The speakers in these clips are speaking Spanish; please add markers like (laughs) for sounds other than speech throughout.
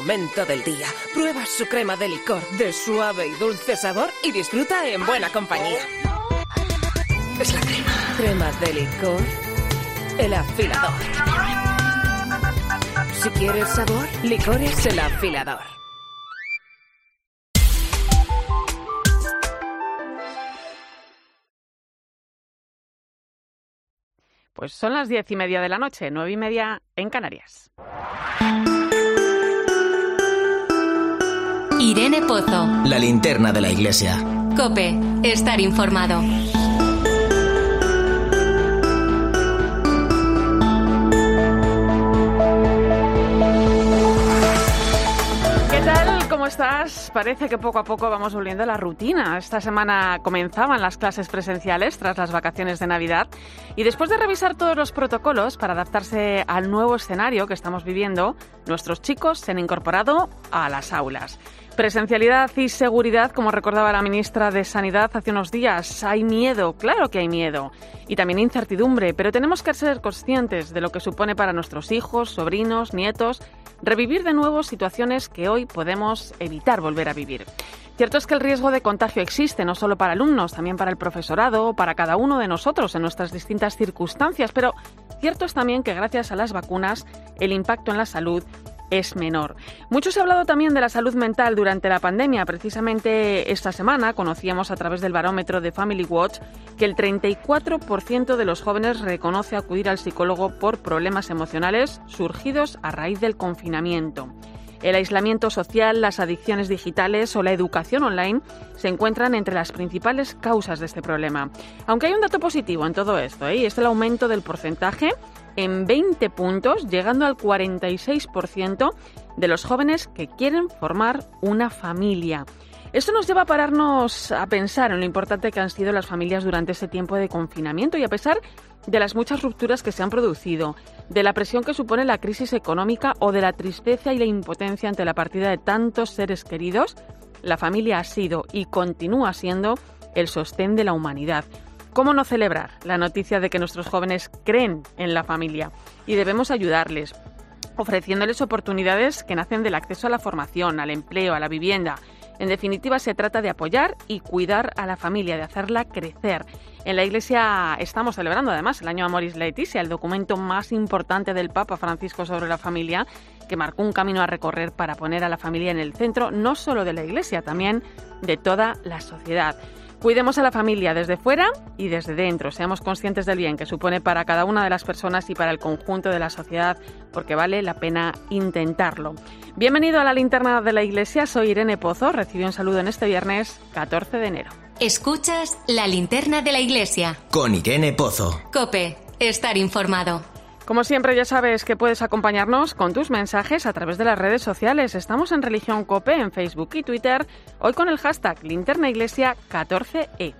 momento del día. Prueba su crema de licor de suave y dulce sabor y disfruta en buena compañía. Es la crema. Crema de licor. El afilador. Si quieres sabor, licores el afilador. Pues son las diez y media de la noche, nueve y media en Canarias. Irene Pozo. La linterna de la iglesia. Cope, estar informado. ¿Qué tal? ¿Cómo estás? Parece que poco a poco vamos volviendo a la rutina. Esta semana comenzaban las clases presenciales tras las vacaciones de Navidad y después de revisar todos los protocolos para adaptarse al nuevo escenario que estamos viviendo, nuestros chicos se han incorporado a las aulas. Presencialidad y seguridad, como recordaba la ministra de Sanidad hace unos días. Hay miedo, claro que hay miedo. Y también incertidumbre, pero tenemos que ser conscientes de lo que supone para nuestros hijos, sobrinos, nietos, revivir de nuevo situaciones que hoy podemos evitar volver a vivir. Cierto es que el riesgo de contagio existe, no solo para alumnos, también para el profesorado, para cada uno de nosotros en nuestras distintas circunstancias, pero cierto es también que gracias a las vacunas el impacto en la salud es menor. Mucho se ha hablado también de la salud mental durante la pandemia. Precisamente esta semana conocíamos a través del barómetro de Family Watch que el 34% de los jóvenes reconoce acudir al psicólogo por problemas emocionales surgidos a raíz del confinamiento. El aislamiento social, las adicciones digitales o la educación online se encuentran entre las principales causas de este problema. Aunque hay un dato positivo en todo esto, ¿eh? y es el aumento del porcentaje en 20 puntos, llegando al 46% de los jóvenes que quieren formar una familia. Esto nos lleva a pararnos a pensar en lo importante que han sido las familias durante ese tiempo de confinamiento y a pesar de las muchas rupturas que se han producido, de la presión que supone la crisis económica o de la tristeza y la impotencia ante la partida de tantos seres queridos, la familia ha sido y continúa siendo el sostén de la humanidad. ¿Cómo no celebrar la noticia de que nuestros jóvenes creen en la familia y debemos ayudarles, ofreciéndoles oportunidades que nacen del acceso a la formación, al empleo, a la vivienda? En definitiva, se trata de apoyar y cuidar a la familia, de hacerla crecer. En la Iglesia estamos celebrando además el año Amoris Laetitia, el documento más importante del Papa Francisco sobre la familia, que marcó un camino a recorrer para poner a la familia en el centro no solo de la Iglesia, también de toda la sociedad. Cuidemos a la familia desde fuera y desde dentro. Seamos conscientes del bien que supone para cada una de las personas y para el conjunto de la sociedad, porque vale la pena intentarlo. Bienvenido a la linterna de la iglesia. Soy Irene Pozo. Recibo un saludo en este viernes 14 de enero. Escuchas la linterna de la iglesia. Con Irene Pozo. Cope, estar informado. Como siempre, ya sabes que puedes acompañarnos con tus mensajes a través de las redes sociales. Estamos en Religión Cope en Facebook y Twitter, hoy con el hashtag Linterna Iglesia 14E.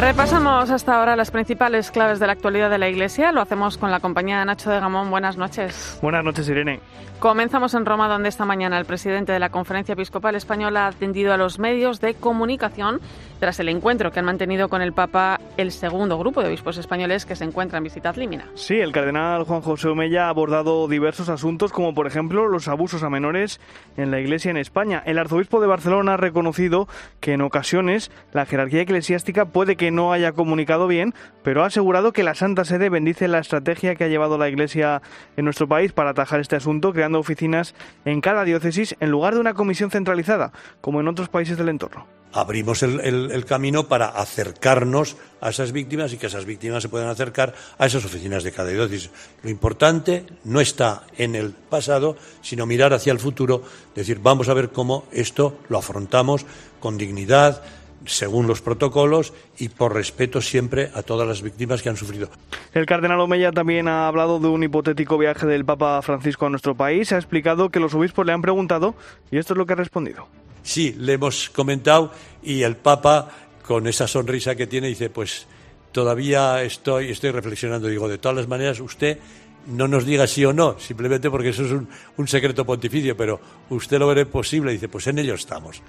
Repasamos hasta ahora las principales claves de la actualidad de la Iglesia. Lo hacemos con la compañía de Nacho de Gamón. Buenas noches. Buenas noches, Irene. Comenzamos en Roma, donde esta mañana el presidente de la Conferencia Episcopal Española ha atendido a los medios de comunicación tras el encuentro que han mantenido con el Papa el segundo grupo de obispos españoles que se encuentra en visita Límina. Sí, el cardenal Juan José Omella ha abordado diversos asuntos, como por ejemplo los abusos a menores en la Iglesia en España. El arzobispo de Barcelona ha reconocido que en ocasiones la jerarquía eclesiástica puede que no haya comunicado bien, pero ha asegurado que la Santa Sede bendice la estrategia que ha llevado la Iglesia en nuestro país para atajar este asunto, creando oficinas en cada diócesis en lugar de una comisión centralizada, como en otros países del entorno. Abrimos el, camino para acercarnos a esas víctimas y que esas víctimas se puedan acercar a esas oficinas de cada diócesis. Lo importante no está en el pasado, sino mirar hacia el futuro, decir, vamos a ver cómo esto lo afrontamos con dignidad, según los protocolos y por respeto siempre a todas las víctimas que han sufrido. El cardenal Omeya también ha hablado de un hipotético viaje del Papa Francisco a nuestro país. Ha explicado que los obispos le han preguntado y esto es lo que ha respondido. Sí, le hemos comentado y el Papa, con esa sonrisa que tiene, dice, pues todavía estoy, estoy reflexionando. Digo, de todas las maneras, usted no nos diga sí o no, simplemente porque eso es un, un secreto pontificio, pero usted lo verá posible. Dice, pues en ello estamos.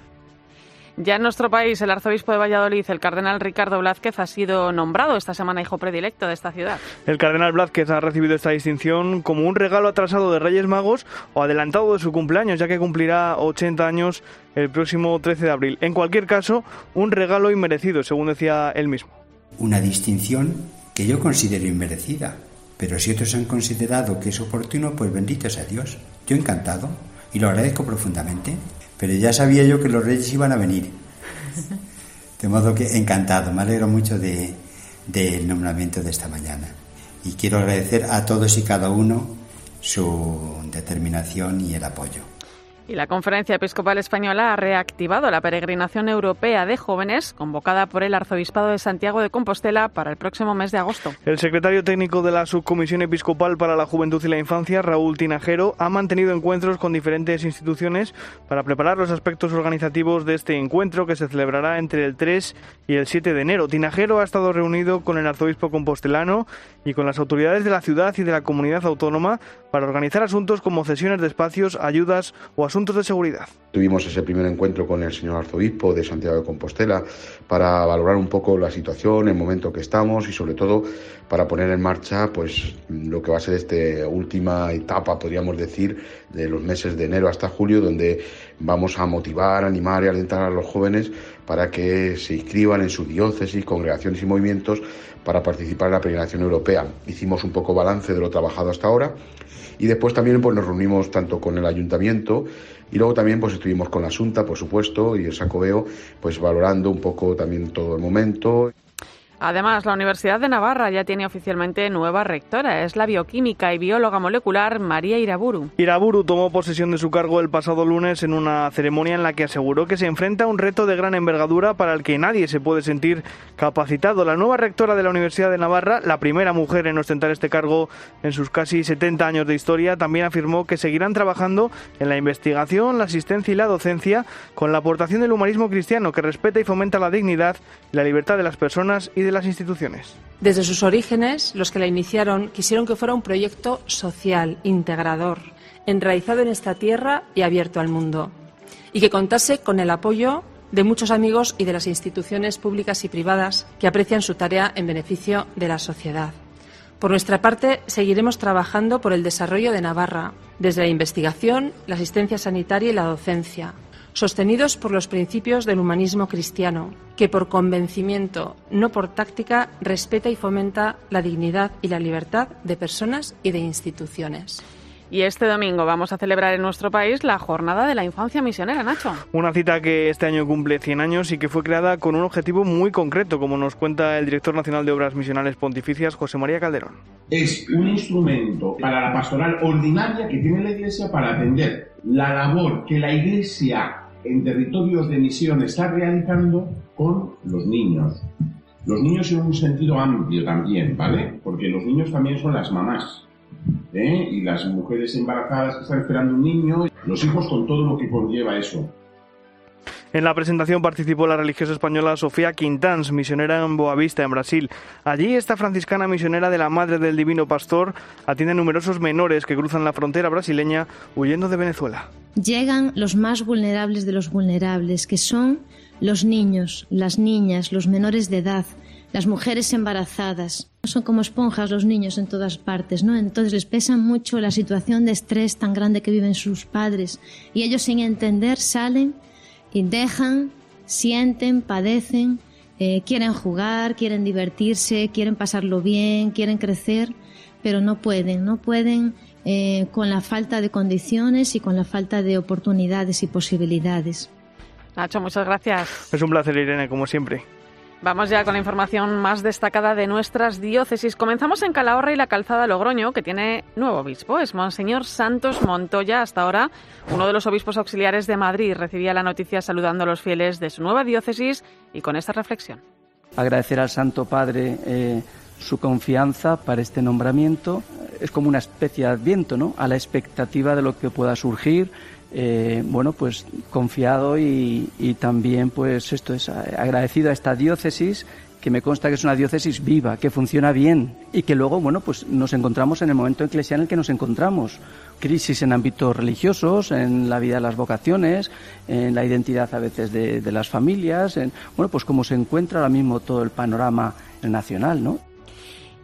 Ya en nuestro país, el arzobispo de Valladolid, el cardenal Ricardo Blázquez, ha sido nombrado esta semana hijo predilecto de esta ciudad. El cardenal Blázquez ha recibido esta distinción como un regalo atrasado de Reyes Magos o adelantado de su cumpleaños, ya que cumplirá 80 años el próximo 13 de abril. En cualquier caso, un regalo inmerecido, según decía él mismo. Una distinción que yo considero inmerecida, pero si otros han considerado que es oportuno, pues bendito sea Dios. Yo encantado y lo agradezco profundamente. Pero ya sabía yo que los reyes iban a venir. De modo que encantado, me alegro mucho del de, nombramiento de esta mañana. Y quiero agradecer a todos y cada uno su determinación y el apoyo. Y la Conferencia Episcopal Española ha reactivado la peregrinación europea de jóvenes convocada por el Arzobispado de Santiago de Compostela para el próximo mes de agosto. El secretario técnico de la Subcomisión Episcopal para la Juventud y la Infancia, Raúl Tinajero, ha mantenido encuentros con diferentes instituciones para preparar los aspectos organizativos de este encuentro que se celebrará entre el 3 y el 7 de enero. Tinajero ha estado reunido con el arzobispo compostelano y con las autoridades de la ciudad y de la comunidad autónoma para organizar asuntos como cesiones de espacios, ayudas o asuntos de seguridad. Tuvimos ese primer encuentro con el señor arzobispo de Santiago de Compostela para valorar un poco la situación, el momento que estamos y sobre todo para poner en marcha pues lo que va a ser esta última etapa, podríamos decir, de los meses de enero hasta julio, donde vamos a motivar, animar y alentar a los jóvenes para que se inscriban en su diócesis, congregaciones y movimientos para participar en la peregrinación europea. Hicimos un poco balance de lo trabajado hasta ahora y después también pues, nos reunimos tanto con el ayuntamiento y luego también pues estuvimos con la Asunta, por supuesto, y el Sacobeo, pues valorando un poco también todo el momento. Además, la Universidad de Navarra ya tiene oficialmente nueva rectora. Es la bioquímica y bióloga molecular María Iraburu. Iraburu tomó posesión de su cargo el pasado lunes en una ceremonia en la que aseguró que se enfrenta a un reto de gran envergadura para el que nadie se puede sentir capacitado. La nueva rectora de la Universidad de Navarra, la primera mujer en ostentar este cargo en sus casi 70 años de historia, también afirmó que seguirán trabajando en la investigación, la asistencia y la docencia con la aportación del humanismo cristiano que respeta y fomenta la dignidad y la libertad de las personas y de Desde sus orígenes, los que la iniciaron quisieron que fuera un proyecto social, integrador, enraizado en esta tierra y abierto al mundo, y que contase con el apoyo de muchos amigos y de las instituciones públicas y privadas que aprecian su tarea en beneficio de la sociedad. Por nuestra parte, seguiremos trabajando por el desarrollo de Navarra, desde la investigación, la asistencia sanitaria y la docencia, sostenidos por los principios del humanismo cristiano, que por convencimiento, no por táctica, respeta y fomenta la dignidad y la libertad de personas y de instituciones. Y este domingo vamos a celebrar en nuestro país la Jornada de la Infancia Misionera, Nacho. Una cita que este año cumple 100 años y que fue creada con un objetivo muy concreto, como nos cuenta el director nacional de Obras Misionales Pontificias, José María Calderón. Es un instrumento para la pastoral ordinaria que tiene la Iglesia para atender la labor que la Iglesia en territorios de misión está realizando con los niños. Los niños en un sentido amplio también, ¿vale? Porque los niños también son las mamás. ¿eh? Y las mujeres embarazadas que están esperando un niño, los hijos con todo lo que conlleva eso. En la presentación participó la religiosa española Sofía Quintans, misionera en Boavista, en Brasil. Allí esta franciscana misionera de la Madre del Divino Pastor atiende a numerosos menores que cruzan la frontera brasileña huyendo de Venezuela. Llegan los más vulnerables de los vulnerables, que son los niños, las niñas, los menores de edad, las mujeres embarazadas. Son como esponjas los niños en todas partes, ¿no? Entonces les pesa mucho la situación de estrés tan grande que viven sus padres y ellos sin entender salen y dejan, sienten, padecen, eh, quieren jugar, quieren divertirse, quieren pasarlo bien, quieren crecer, pero no pueden, no pueden eh, con la falta de condiciones y con la falta de oportunidades y posibilidades. Nacho, muchas gracias. Es un placer, Irene, como siempre. Vamos ya con la información más destacada de nuestras diócesis. Comenzamos en Calahorra y la Calzada Logroño, que tiene nuevo obispo. Es Monseñor Santos Montoya, hasta ahora uno de los obispos auxiliares de Madrid. Recibía la noticia saludando a los fieles de su nueva diócesis y con esta reflexión. Agradecer al Santo Padre eh, su confianza para este nombramiento. Es como una especie de adviento, ¿no? A la expectativa de lo que pueda surgir eh, bueno, pues confiado y, también, pues esto es agradecido a esta diócesis que me consta que es una diócesis viva, que funciona bien y que luego, bueno, pues nos encontramos en el momento eclesial en el que nos encontramos. Crisis en ámbitos religiosos, en la vida de las vocaciones, en la identidad a veces de, de las familias, en, bueno, pues como se encuentra ahora mismo todo el panorama nacional, ¿no?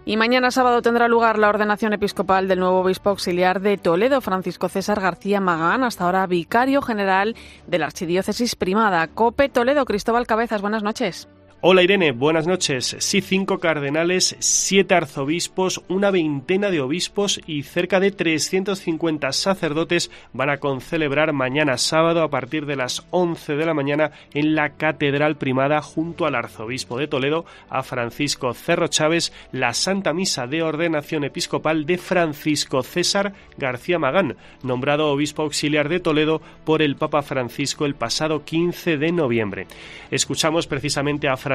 Y mañana sábado tendrá lugar la ordenación episcopal del nuevo obispo auxiliar de Toledo, Francisco César García Magán, hasta ahora vicario general de la Archidiócesis Primada. Cope Toledo, Cristóbal Cabezas, buenas noches. Hola Irene, buenas noches. Sí, cinco cardenales, siete arzobispos, una veintena de obispos y cerca de 350 sacerdotes van a concelebrar mañana sábado a partir de las 11 de la mañana en la Catedral Primada junto al arzobispo de Toledo, a Francisco Cerro Chávez, la Santa Misa de Ordenación Episcopal de Francisco César García Magán, nombrado obispo auxiliar de Toledo por el Papa Francisco el pasado 15 de noviembre. Escuchamos precisamente a Francisco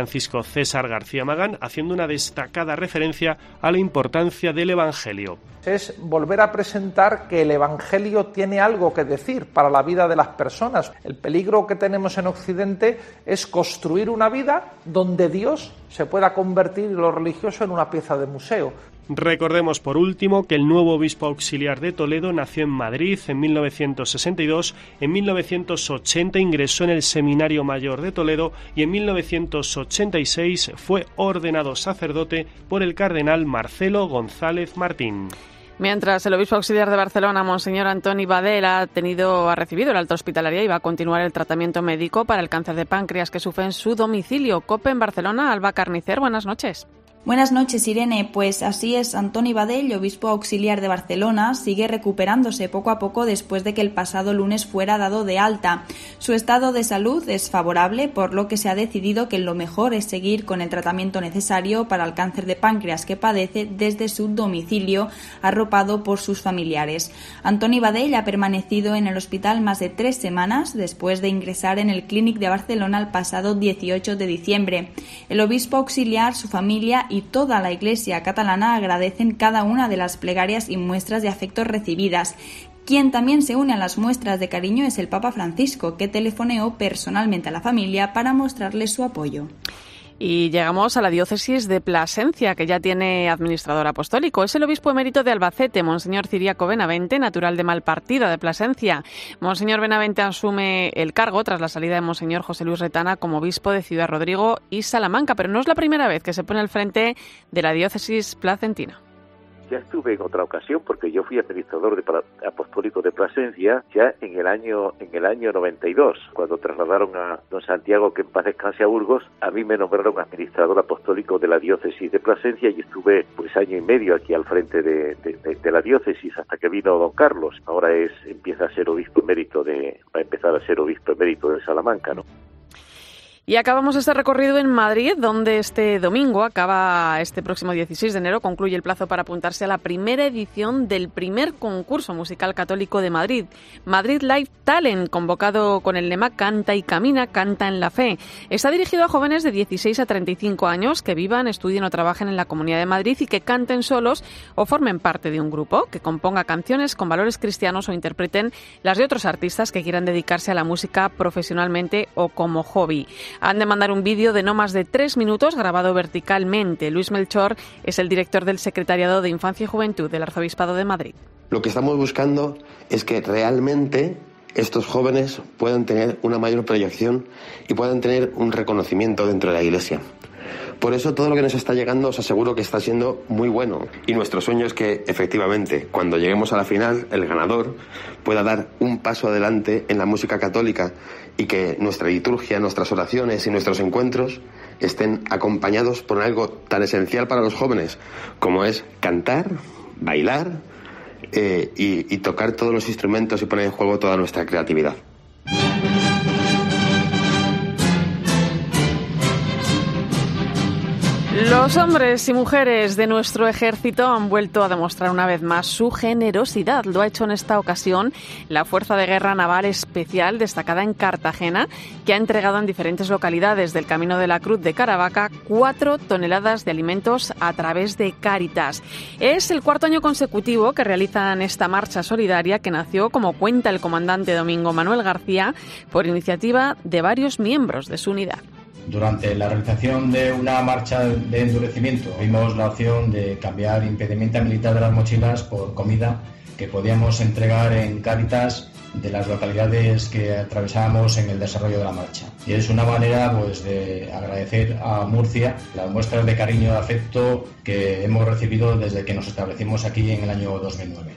César García Magán, haciendo una destacada referencia a la importancia del Evangelio. Es volver a presentar que el Evangelio tiene algo que decir para la vida de las personas. El peligro que tenemos en Occidente es construir una vida donde Dios se pueda convertir lo religioso en una pieza de museo. Recordemos por último que el nuevo obispo auxiliar de Toledo nació en Madrid en 1962, en 1980 ingresó en el Seminario Mayor de Toledo y en 1986 fue ordenado sacerdote por el cardenal Marcelo González Martín. Mientras el obispo auxiliar de Barcelona, Monseñor Antoni Badel, ha tenido, ha recibido el alta hospitalaria y va a continuar el tratamiento médico para el cáncer de páncreas que sufre en su domicilio. COPE en Barcelona, Alba Carnicer, buenas noches. Buenas noches, Irene. Pues así es, Antoni Badell, obispo auxiliar de Barcelona, sigue recuperándose poco a poco después de que el pasado lunes fuera dado de alta. Su estado de salud es favorable, por lo que se ha decidido que lo mejor es seguir con el tratamiento necesario para el cáncer de páncreas que padece desde su domicilio, arropado por sus familiares. Antoni Badell ha permanecido en el hospital más de tres semanas después de ingresar en el Clínic de Barcelona el pasado 18 de diciembre. El obispo auxiliar, su familia y toda la Iglesia catalana agradecen cada una de las plegarias y muestras de afecto recibidas. Quien también se une a las muestras de cariño es el Papa Francisco, que telefoneó personalmente a la familia para mostrarle su apoyo. Y llegamos a la diócesis de Plasencia, que ya tiene administrador apostólico. Es el obispo emérito de Albacete, Monseñor Ciriaco Benavente, natural de Malpartida, de Plasencia. Monseñor Benavente asume el cargo tras la salida de Monseñor José Luis Retana como obispo de Ciudad Rodrigo y Salamanca, pero no es la primera vez que se pone al frente de la diócesis placentina ya estuve en otra ocasión porque yo fui administrador de apostólico de Plasencia ya en el año en el año 92 cuando trasladaron a don Santiago que en paz descanse a Burgos. A mí me nombraron administrador apostólico de la diócesis de Plasencia y estuve pues año y medio aquí al frente de, de, la diócesis hasta que vino don Carlos. Ahora es empieza a ser obispo emérito de va a empezar a ser obispo emérito de Salamanca no y acabamos este recorrido en Madrid, donde este domingo acaba este próximo 16 de enero, concluye el plazo para apuntarse a la primera edición del primer concurso musical católico de Madrid, Madrid Live Talent, convocado con el lema Canta y Camina, Canta en la Fe. Está dirigido a jóvenes de 16 a 35 años que vivan, estudien o trabajen en la Comunidad de Madrid y que canten solos o formen parte de un grupo que componga canciones con valores cristianos o interpreten las de otros artistas que quieran dedicarse a la música profesionalmente o como hobby. Han de mandar un vídeo de no más de tres minutos grabado verticalmente. Luis Melchor es el director del Secretariado de Infancia y Juventud del Arzobispado de Madrid. Lo que estamos buscando es que realmente estos jóvenes puedan tener una mayor proyección y puedan tener un reconocimiento dentro de la Iglesia. Por eso todo lo que nos está llegando os aseguro que está siendo muy bueno. Y nuestro sueño es que efectivamente, cuando lleguemos a la final, el ganador pueda dar un paso adelante en la música católica y que nuestra liturgia, nuestras oraciones y nuestros encuentros estén acompañados por algo tan esencial para los jóvenes como es cantar, bailar eh, y tocar todos los instrumentos y poner en juego toda nuestra creatividad. Los hombres y mujeres de nuestro ejército han vuelto a demostrar una vez más su generosidad. Lo ha hecho en esta ocasión la Fuerza de Guerra Naval Especial destacada en Cartagena, que ha entregado en diferentes localidades del Camino de la Cruz de Caravaca cuatro toneladas de alimentos a través de Cáritas. Es el cuarto año consecutivo que realizan esta marcha solidaria que nació, como cuenta el comandante Domingo Manuel García, por iniciativa de varios miembros de su unidad. Durante la realización de una marcha de endurecimiento vimos la opción de cambiar impedimenta militar de las mochilas por comida que podíamos entregar en Cáritas de las localidades que atravesábamos en el desarrollo de la marcha. Y es una manera pues, de agradecer a Murcia las muestras de cariño y afecto que hemos recibido desde que nos establecimos aquí en el año 2009.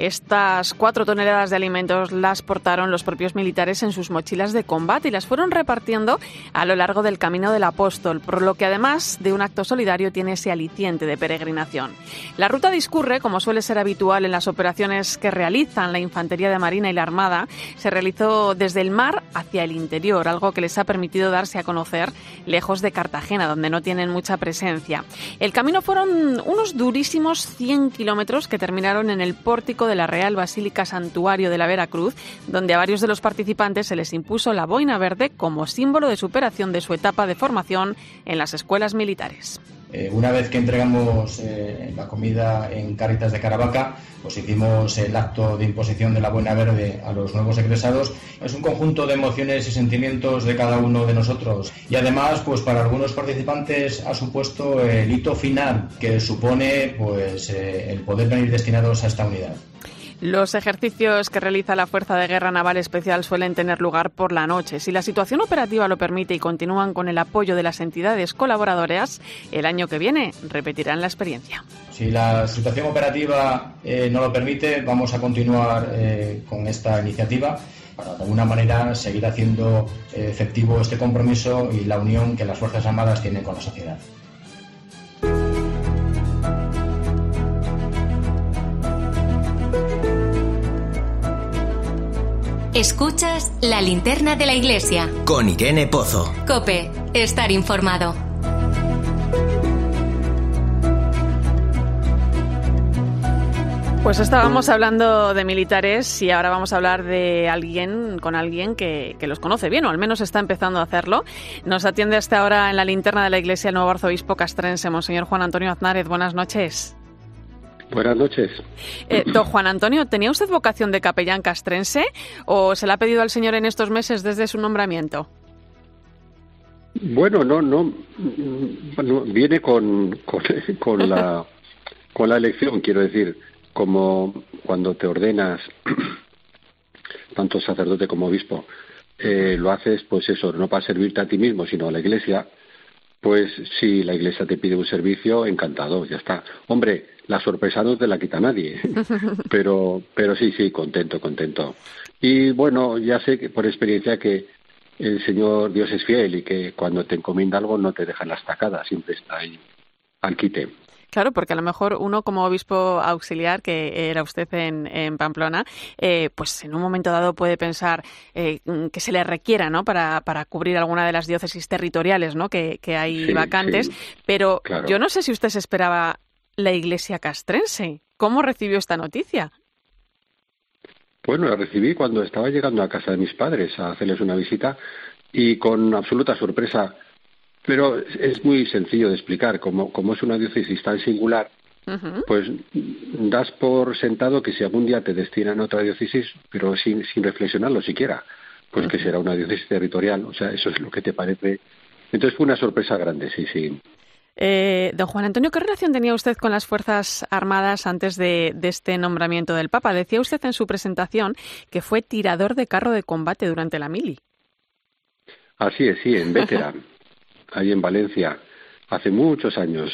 Estas cuatro toneladas de alimentos las portaron los propios militares en sus mochilas de combate y las fueron repartiendo a lo largo del camino del apóstol, por lo que además de un acto solidario tiene ese aliciente de peregrinación. La ruta discurre, como suele ser habitual en las operaciones que realizan la Infantería de Marina y la Armada, se realizó desde el mar hacia el interior, algo que les ha permitido darse a conocer lejos de Cartagena, donde no tienen mucha presencia. El camino fueron unos durísimos 100 kilómetros que terminaron en el pórtico de la Real Basílica Santuario de la Veracruz, donde a varios de los participantes se les impuso la boina verde como símbolo de superación de su etapa de formación en las escuelas militares. Eh, una vez que entregamos eh, la comida en Caritas de Caravaca, pues hicimos el acto de imposición de la buena verde a los nuevos egresados. Es un conjunto de emociones y sentimientos de cada uno de nosotros. Y además, pues para algunos participantes ha supuesto el hito final que supone pues eh, el poder venir destinados a esta unidad. Los ejercicios que realiza la Fuerza de Guerra Naval Especial suelen tener lugar por la noche. Si la situación operativa lo permite y continúan con el apoyo de las entidades colaboradoras, el año que viene repetirán la experiencia. Si la situación operativa eh, no lo permite, vamos a continuar eh, con esta iniciativa para de alguna manera seguir haciendo eh, efectivo este compromiso y la unión que las Fuerzas Armadas tienen con la sociedad. Escuchas la linterna de la iglesia. Con Irene Pozo. Cope, estar informado. Pues estábamos hablando de militares y ahora vamos a hablar de alguien, con alguien que, que, los conoce bien, o al menos está empezando a hacerlo. Nos atiende hasta ahora en la linterna de la iglesia el nuevo arzobispo castrense, Monseñor Juan Antonio Aznárez. Buenas noches. Buenas noches. Eh, don Juan Antonio, ¿tenía usted vocación de capellán castrense o se la ha pedido al señor en estos meses desde su nombramiento? Bueno, no, no, viene con, con, la, (laughs) con la elección, quiero decir, como cuando te ordenas, (clears throat) tanto sacerdote como obispo, eh, lo haces, pues eso, no para servirte a ti mismo, sino a la iglesia, pues si la iglesia te pide un servicio, encantado, ya está. Hombre, la sorpresa no te la quita nadie, (laughs) pero, pero sí, sí, contento, contento. Y bueno, ya sé que por experiencia que el Señor Dios es fiel y que cuando te encomienda algo no te deja en la estacada, siempre está ahí al quite. Claro, porque a lo mejor uno como obispo auxiliar, que era usted en, en Pamplona, eh, pues en un momento dado puede pensar eh, que se le requiera, ¿no? Para, para cubrir alguna de las diócesis territoriales, ¿no? Que, que hay vacantes. Pero yo no sé si usted se esperaba la iglesia castrense. ¿Cómo recibió esta noticia? Bueno, la recibí cuando estaba llegando a casa de mis padres a hacerles una visita y con absoluta sorpresa pero es muy sencillo de explicar. Como, como es una diócesis tan singular, pues das por sentado que si algún día te destinan a otra diócesis, pero sin, sin reflexionarlo siquiera, pues que será una diócesis territorial. O sea, eso es lo que te parece. Entonces fue una sorpresa grande, sí, sí. Eh, don Juan Antonio, ¿qué relación tenía usted con las Fuerzas Armadas antes de, de, este nombramiento del Papa? Decía usted en su presentación que fue tirador de carro de combate durante la mili. Así es, sí, en (laughs) veteran. ahí en Valencia, hace muchos años.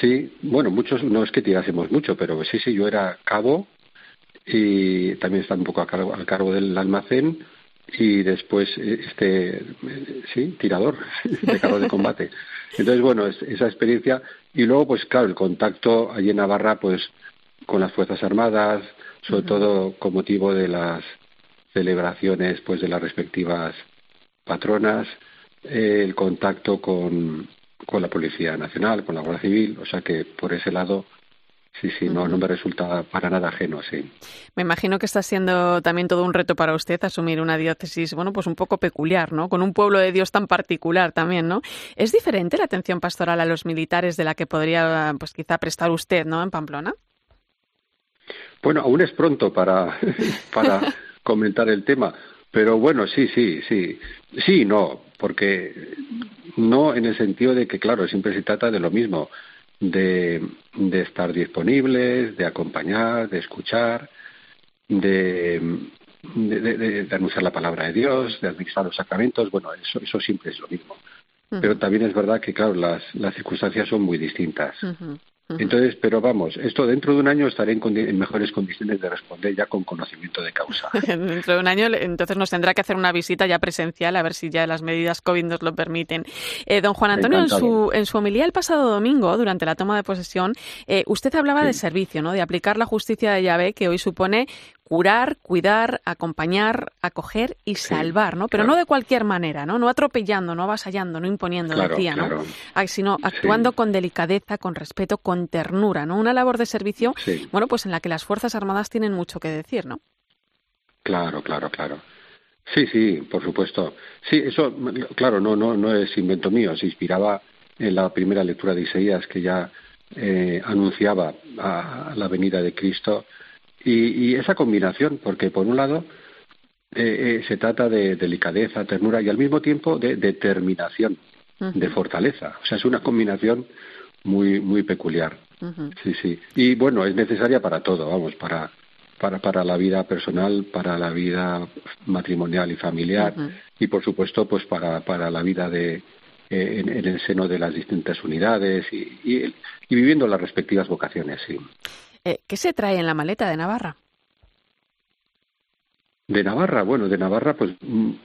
Sí, bueno, muchos, no es que tirásemos mucho, pero sí, sí, yo era cabo y también estaba un poco a cargo, al cargo del almacén y después este sí tirador (laughs) de carro de combate. Entonces bueno esa experiencia y luego pues claro el contacto allí en Navarra pues con las fuerzas armadas sobre todo con motivo de las celebraciones pues de las respectivas patronas el contacto con, con la Policía Nacional, con la Guardia Civil, o sea que por ese lado Sí, sí, no, no me resulta para nada ajeno, sí. Me imagino que está siendo también todo un reto para usted asumir una diócesis, bueno, pues un poco peculiar, ¿no? Con un pueblo de Dios tan particular también, ¿no? ¿Es diferente la atención pastoral a los militares de la que podría, pues quizá prestar usted, ¿no? En Pamplona. Bueno, aún es pronto para, (laughs) para comentar el tema, Pero bueno, sí, sí, sí. Sí, no, porque no en el sentido de que, claro, siempre se trata de lo mismo, de, de estar disponibles, de acompañar, de escuchar, de, de, anunciar la palabra de Dios, de administrar los sacramentos, bueno, eso, eso siempre es lo mismo. Pero también es verdad que, claro, las, las circunstancias son muy distintas. Entonces, pero vamos, esto dentro de un año estaré en, mejores condiciones de responder ya con conocimiento de causa. (laughs) dentro de un año, entonces nos tendrá que hacer una visita ya presencial a ver si ya las medidas COVID nos lo permiten. Eh, don Juan Antonio, en su, en su homilía el pasado domingo, durante la toma de posesión, eh, usted hablaba de servicio, ¿no? De aplicar la justicia de Yahvé, que hoy supone curar, cuidar, acompañar, acoger y salvar, ¿no? Pero no de cualquier manera, ¿no? No atropellando, no avasallando, no imponiendo, decía, ¿no? sino actuando con delicadeza, con respeto, con ternura, ¿no? Una labor de servicio, bueno, pues en la que las Fuerzas Armadas tienen mucho que decir, ¿no? Claro, claro, claro. Sí, sí, por supuesto. Sí, eso, claro, no, no, no es invento mío, se inspiraba en la primera lectura de Isaías que ya eh, anunciaba a la venida de Cristo y, esa combinación, porque por un lado eh, eh, se trata de delicadeza, ternura y al mismo tiempo de determinación, de fortaleza. O sea, es una combinación muy muy peculiar. Sí, sí. Y bueno, es necesaria para todo, vamos, para para para la vida personal, para la vida matrimonial y familiar y por supuesto pues para para la vida de eh, en, el seno de las distintas unidades y, y, y viviendo las respectivas vocaciones, sí. Eh, ¿Qué se trae en la maleta de Navarra? De Navarra, bueno, de Navarra, pues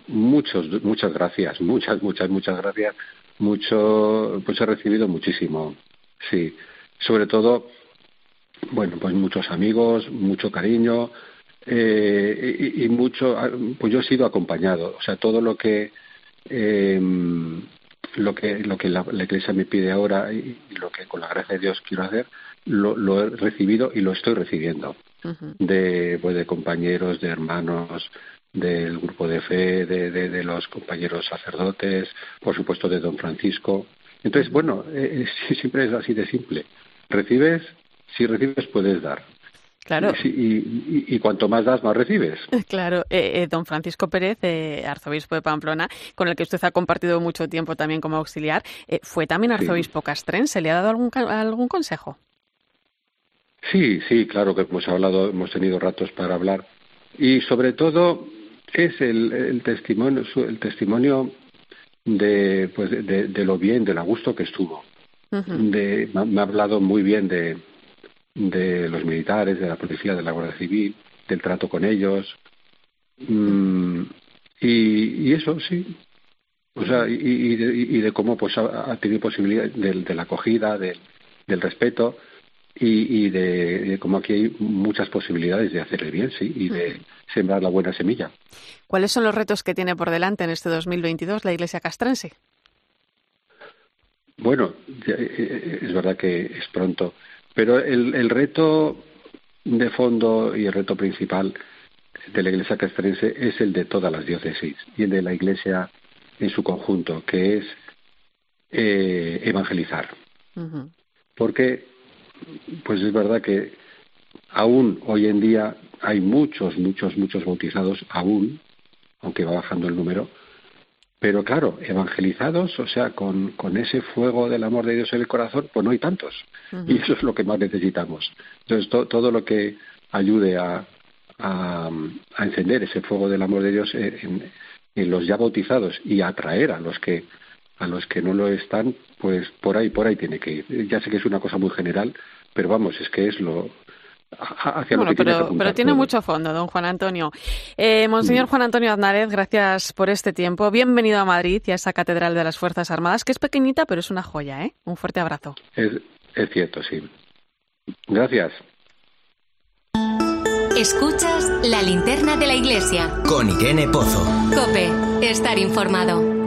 muchos, muchas gracias, (laughs) muchas, muchas, muchas gracias. Mucho, pues he recibido muchísimo, sí. Sobre todo, bueno, pues muchos amigos, mucho cariño eh, y, mucho, ah, pues yo he sido acompañado. O sea, todo lo que eh, lo que lo que la, Iglesia me pide ahora y, lo que con la gracia de Dios quiero hacer, lo, he recibido y lo estoy recibiendo de, pues, de compañeros, de hermanos, del grupo de fe, de, de, los compañeros sacerdotes, por supuesto de don Francisco. Entonces, bueno, eh, eh (laughs) siempre es así de simple. Recibes, si recibes puedes dar. Claro. Y, cuanto más das, más recibes. (laughs) Claro. Eh, eh, don Francisco Pérez, eh, arzobispo de Pamplona, con el que usted ha compartido mucho tiempo también como auxiliar, fue también arzobispo castrense. ¿Le ha dado algún, algún consejo? Sí, sí, claro que hemos hablado, hemos tenido ratos para hablar. Y sobre todo es el, el testimonio, el testimonio de, pues de, lo bien, del gusto que estuvo. de, me ha hablado muy bien de, de los militares, de la policía, de la Guardia Civil, del trato con ellos. Mm, y, eso, sí. O sea, y, de, cómo pues ha, tenido posibilidad de, la acogida, del respeto y, de, cómo aquí hay muchas posibilidades de hacer el bien, sí, y de sembrar la buena semilla. ¿Cuáles son los retos que tiene por delante en este 2022 la Iglesia castrense? Bueno, eh, eh, es verdad que es pronto, pero el, el reto de fondo y el reto principal de la Iglesia castrense es el de todas las diócesis y el de la Iglesia en su conjunto, que es eh, evangelizar. Porque, pues es verdad que aún hoy en día hay muchos, muchos, muchos bautizados, aún, aunque va bajando el número, pero claro, evangelizados, o sea, con, con ese fuego del amor de Dios en el corazón, pues no hay tantos. Y eso es lo que más necesitamos. Entonces, todo lo que ayude a, a, encender ese fuego del amor de Dios en, en, los ya bautizados y a atraer a los que a los que no lo están, pues por ahí, por ahí tiene que ir. Ya sé que es una cosa muy general, pero vamos, es que es lo, bueno, pero, pero tiene mucho fondo, don Juan Antonio. Eh, Monseñor mm. Juan Antonio Aznárez, gracias por este tiempo. Bienvenido a Madrid y a esa Catedral de las Fuerzas Armadas, que es pequeñita, pero es una joya, ¿eh? Un fuerte abrazo. Es, es cierto, sí. Gracias. Escuchas la linterna de la iglesia. Con Irene Pozo. Cope, estar informado.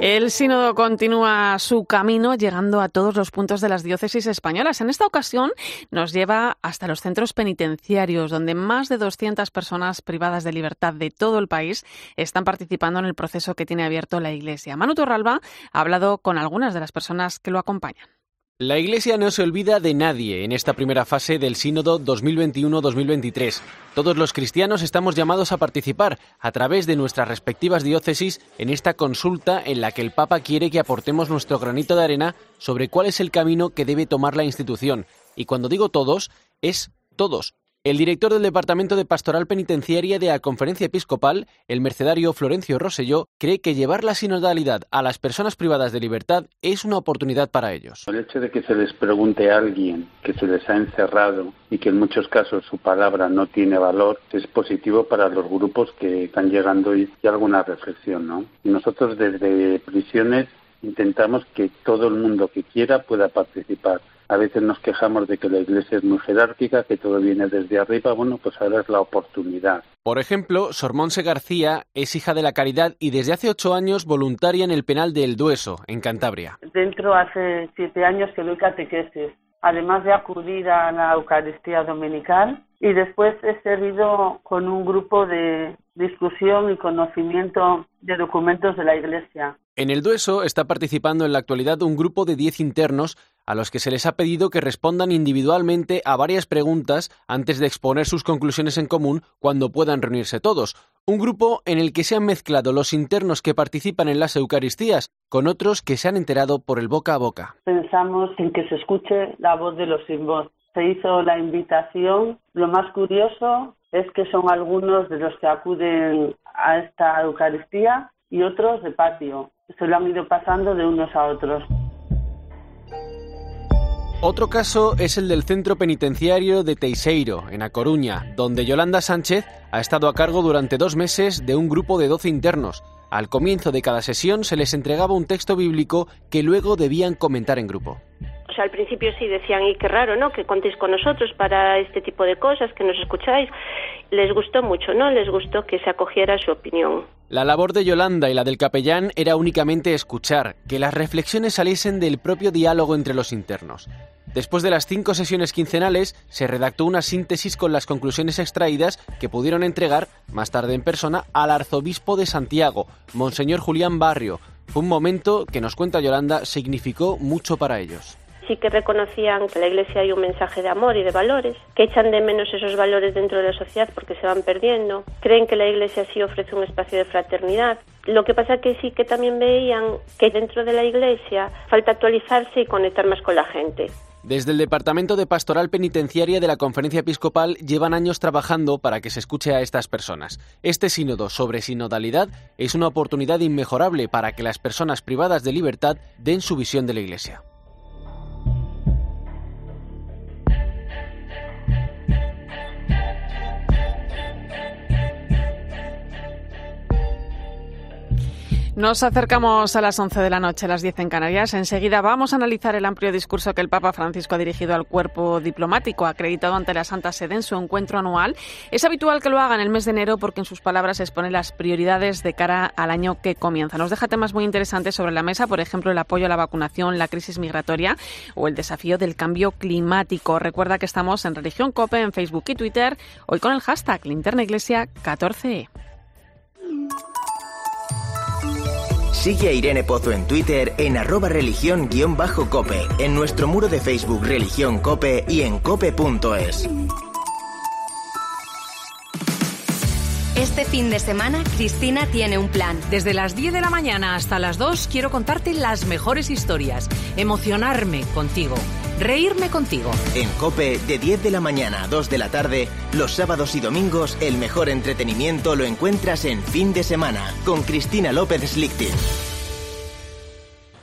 El sínodo continúa su camino llegando a todos los puntos de las diócesis españolas. En esta ocasión nos lleva hasta los centros penitenciarios, donde más de 200 personas privadas de libertad de todo el país están participando en el proceso que tiene abierto la Iglesia. Manu Torralba ha hablado con algunas de las personas que lo acompañan. La Iglesia no se olvida de nadie en esta primera fase del Sínodo 2021-2023. Todos los cristianos estamos llamados a participar a través de nuestras respectivas diócesis en esta consulta en la que el Papa quiere que aportemos nuestro granito de arena sobre cuál es el camino que debe tomar la institución. Y cuando digo todos, es todos, el director del Departamento de Pastoral Penitenciaria de la Conferencia Episcopal, el mercedario Florencio Rosselló, cree que llevar la sinodalidad a las personas privadas de libertad es una oportunidad para ellos. El hecho de que se les pregunte a alguien que se les ha encerrado y que en muchos casos su palabra no tiene valor es positivo para los grupos que están llegando y, y alguna reflexión, ¿no? Nosotros desde prisiones intentamos que todo el mundo que quiera pueda participar a veces nos quejamos de que la Iglesia es muy jerárquica, que todo viene desde arriba. Bueno, pues ahora es la oportunidad. Por ejemplo, Sor Monse García es hija de la Caridad y desde hace ocho años voluntaria en el penal de El Dueso, en Cantabria. Dentro hace siete años que doy catequesis, además de acudir a la Eucaristía Dominical y después he servido con un grupo de discusión y conocimiento de documentos de la Iglesia. En el Dueso está participando en la actualidad un grupo de 10 internos a los que se les ha pedido que respondan individualmente a varias preguntas antes de exponer sus conclusiones en común cuando puedan reunirse todos. Un grupo en el que se han mezclado los internos que participan en las Eucaristías con otros que se han enterado por el boca a boca. Pensamos en que se escuche la voz de los sin voz. Se hizo la invitación. Lo más curioso es que son algunos de los que acuden a esta Eucaristía y otros de patio se lo han ido pasando de unos a otros. Otro caso es el del centro penitenciario de Teiseiro, en A Coruña, donde Yolanda Sánchez ha estado a cargo durante dos meses de un grupo de 12 internos. Al comienzo de cada sesión se les entregaba un texto bíblico que luego debían comentar en grupo. Al principio sí decían, y qué raro, ¿no? Que contéis con nosotros para este tipo de cosas, que nos escucháis. Les gustó mucho, ¿no? Les gustó que se acogiera su opinión. La labor de Yolanda y la del capellán era únicamente escuchar, que las reflexiones saliesen del propio diálogo entre los internos. Después de las cinco sesiones quincenales, se redactó una síntesis con las conclusiones extraídas que pudieron entregar, más tarde en persona, al arzobispo de Santiago, Monseñor Julián Barrio. Fue un momento que, nos cuenta Yolanda, significó mucho para ellos sí que reconocían que en la Iglesia hay un mensaje de amor y de valores, que echan de menos esos valores dentro de la sociedad porque se van perdiendo, creen que la Iglesia sí ofrece un espacio de fraternidad. Lo que pasa que sí que también veían que dentro de la Iglesia falta actualizarse y conectar más con la gente. Desde el Departamento de Pastoral Penitenciaria de la Conferencia Episcopal llevan años trabajando para que se escuche a estas personas. Este sínodo sobre sinodalidad es una oportunidad inmejorable para que las personas privadas de libertad den su visión de la Iglesia. Nos acercamos a las 11 de la noche, a las 10 en Canarias. Enseguida vamos a analizar el amplio discurso que el Papa Francisco ha dirigido al cuerpo diplomático acreditado ante la Santa Sede en su encuentro anual. Es habitual que lo haga en el mes de enero porque en sus palabras expone las prioridades de cara al año que comienza. Nos deja temas muy interesantes sobre la mesa, por ejemplo, el apoyo a la vacunación, la crisis migratoria o el desafío del cambio climático. Recuerda que estamos en Religión Cope en Facebook y Twitter, hoy con el hashtag Linterna Iglesia 14E. Sigue a Irene Pozo en Twitter en arroba religión-cope, en nuestro muro de Facebook Religión Cope y en cope.es. Este fin de semana, Cristina tiene un plan. Desde las 10 de la mañana hasta las 2 quiero contarte las mejores historias, emocionarme contigo, reírme contigo. En Cope, de 10 de la mañana a 2 de la tarde, los sábados y domingos, el mejor entretenimiento lo encuentras en fin de semana, con Cristina López Slichting.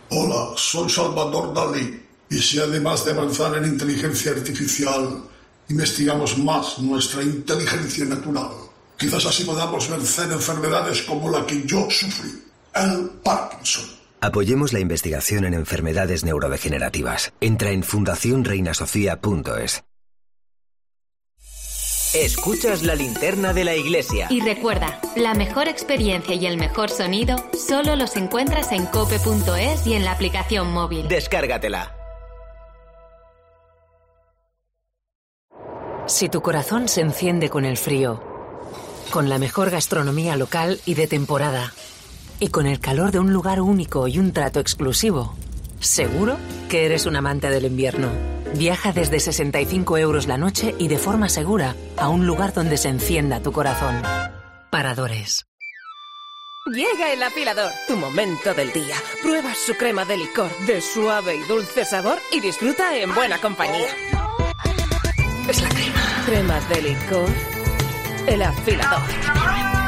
Hola, soy Salvador Dalí. Y si además de avanzar en inteligencia artificial, investigamos más nuestra inteligencia natural, quizás así podamos vencer enfermedades como la que yo sufrí, el Parkinson. Apoyemos la investigación en enfermedades neurodegenerativas. Entra en fundacionreinasofía.es. Escuchas la linterna de la iglesia. Y recuerda, la mejor experiencia y el mejor sonido solo los encuentras en cope.es y en la aplicación móvil. Descárgatela. Si tu corazón se enciende con el frío, con la mejor gastronomía local y de temporada, y con el calor de un lugar único y un trato exclusivo, seguro que eres un amante del invierno. Viaja desde 65 euros la noche y de forma segura a un lugar donde se encienda tu corazón. Paradores. Llega el afilador, tu momento del día. Prueba su crema de licor de suave y dulce sabor y disfruta en buena compañía. Es la crema. Crema de licor. El afilador.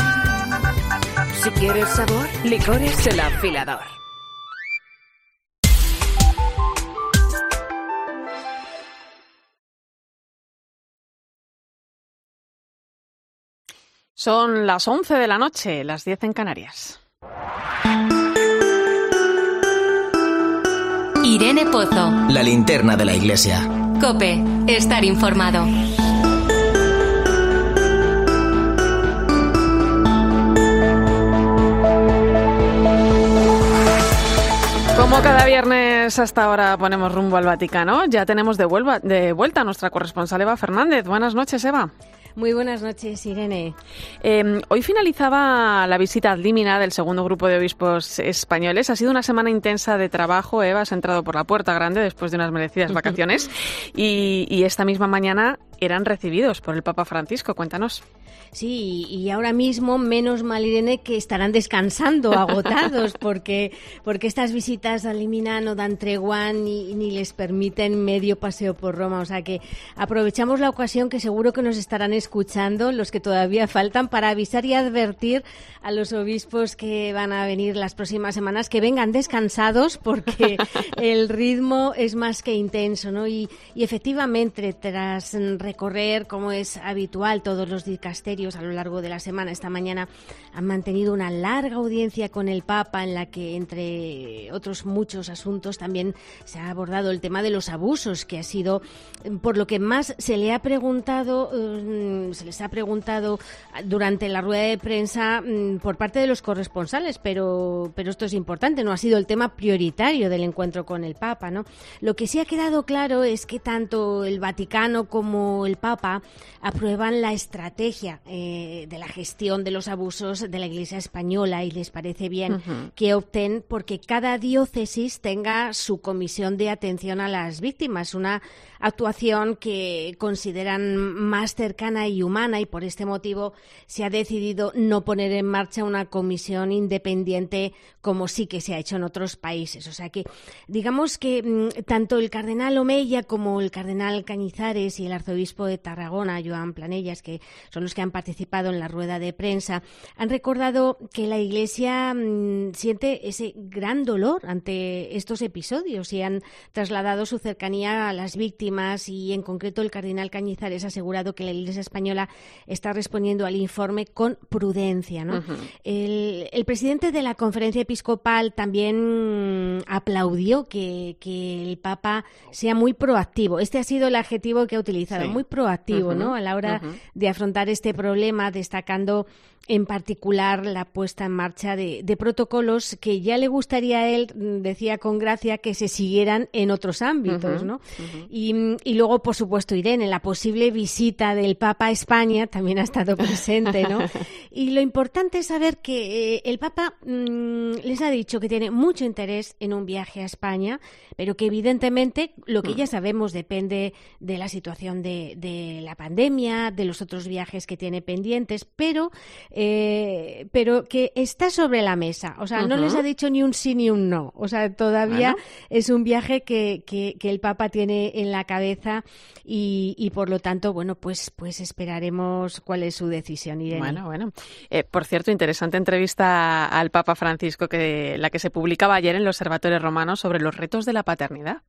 Si quieres sabor, licor es el afilador. Son las 11 de la noche, las 10 en Canarias. Irene Pozo. La linterna de la iglesia. Cope, estar informado. Como cada viernes hasta ahora ponemos rumbo al Vaticano, ya tenemos de, vuelva, de vuelta a nuestra corresponsal Eva Fernández. Buenas noches, Eva. Muy buenas noches, Irene. Eh, hoy finalizaba la visita ad limina del segundo grupo de obispos españoles. Ha sido una semana intensa de trabajo. Eva, has entrado por la puerta grande después de unas merecidas (laughs) vacaciones. y, y esta misma mañana eran recibidos por el Papa Francisco. Cuéntanos. Sí, y ahora mismo, menos mal, Irene, que estarán descansando, agotados, (laughs) porque, porque estas visitas a Limina no dan tregua ni, ni les permiten medio paseo por Roma. O sea que aprovechamos la ocasión que seguro que nos estarán escuchando, los que todavía faltan, para avisar y advertir a los obispos que van a venir las próximas semanas que vengan descansados, porque (laughs) el ritmo es más que intenso, ¿no? Y, y efectivamente, tras recorrer, como es habitual, todos los dicasterios, a lo largo de la semana. Esta mañana han mantenido una larga audiencia con el Papa en la que, entre otros muchos asuntos, también se ha abordado el tema de los abusos, que ha sido por lo que más se le ha preguntado, mm, se les ha preguntado durante la rueda de prensa mm, por parte de los corresponsales, pero, pero esto es importante, no ha sido el tema prioritario del encuentro con el Papa, ¿no? Lo que sí ha quedado claro es que tanto el Vaticano como el Papa aprueban la estrategia eh, de la gestión de los abusos de la Iglesia española y les parece bien uh -huh. que opten porque cada diócesis tenga su comisión de atención a las víctimas, una actuación que consideran más cercana y humana y por este motivo se ha decidido no poner en marcha una comisión independiente como sí que se ha hecho en otros países. O sea que digamos que mm, tanto el cardenal Omeya como el cardenal Cañizares y el arzobispo de Tarragona, Joan Planellas, que son los que han participado en la rueda de prensa, han recordado que la Iglesia mmm, siente ese gran dolor ante estos episodios y han trasladado su cercanía a las víctimas y en concreto el cardenal Cañizares ha asegurado que la Iglesia española está respondiendo al informe con prudencia. ¿no? Uh -huh. el, el, presidente de la conferencia episcopal también aplaudió que, que, el Papa sea muy proactivo. Este ha sido el adjetivo que ha utilizado, sí. muy proactivo uh -huh. ¿no? a la hora uh -huh. de afrontar este problema, destacando en particular la puesta en marcha de, de, protocolos que ya le gustaría a él, decía con gracia, que se siguieran en otros ámbitos, uh -huh, ¿no? Uh -huh. y, y, luego, por supuesto, Irene, la posible visita del Papa a España también ha estado presente, ¿no? (laughs) y lo importante es saber que eh, el Papa mmm, les ha dicho que tiene mucho interés en un viaje a España, pero que evidentemente lo que ya sabemos depende de la situación de, de la pandemia, de los otros viajes que tiene pendientes, pero eh, pero que está sobre la mesa. O sea, uh -huh. no les ha dicho ni un sí ni un no. O sea, todavía bueno. es un viaje que, que, que, el Papa tiene en la cabeza y, y, por lo tanto, bueno, pues, pues esperaremos cuál es su decisión. Irene. Bueno, bueno. Eh, por cierto, interesante entrevista al Papa Francisco, que la que se publicaba ayer en el Observatorio Romano sobre los retos de la paternidad.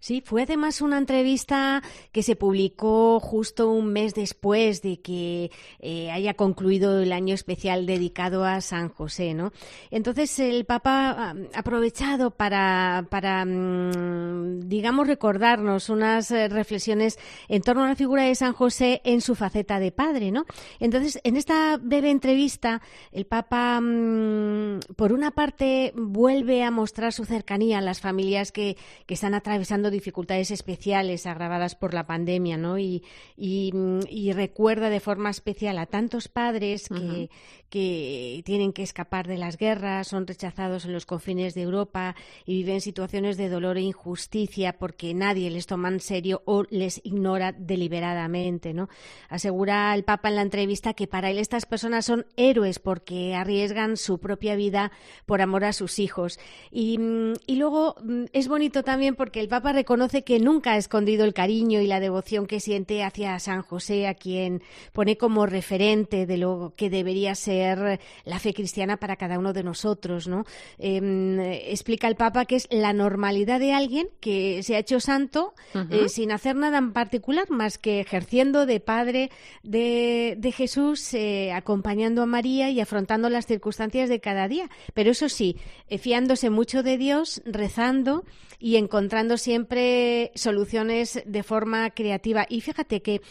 Sí, fue además una entrevista que se publicó justo un mes después de que eh, haya concluido el año especial dedicado a San José, ¿no? Entonces el Papa ha aprovechado para, para mmm, digamos, recordarnos unas eh, reflexiones en torno a la figura de San José en su faceta de padre, ¿no? Entonces, en esta breve entrevista, el Papa, mmm, por una parte, vuelve a mostrar su cercanía a las familias que, que están atravesando atravesando dificultades especiales agravadas por la pandemia, ¿no? Y, y, recuerda de forma especial a tantos padres que, que tienen que escapar de las guerras, son rechazados en los confines de Europa y viven situaciones de dolor e injusticia porque nadie les toma en serio o les ignora deliberadamente, ¿no? Asegura el Papa en la entrevista que para él estas personas son héroes porque arriesgan su propia vida por amor a sus hijos. Y, y luego mm, es bonito también porque el Papa reconoce que nunca ha escondido el cariño y la devoción que siente hacia San José, a quien pone como referente de lo que debería ser la fe cristiana para cada uno de nosotros, ¿no? Em, explica el Papa que es la normalidad de alguien que se ha hecho santo eh, sin hacer nada en particular más que ejerciendo de padre de, Jesús, eh, acompañando a María y afrontando las circunstancias de cada día. Pero eso sí, eh, fiándose mucho de Dios, rezando y encontrando siempre soluciones de forma creativa. Y fíjate que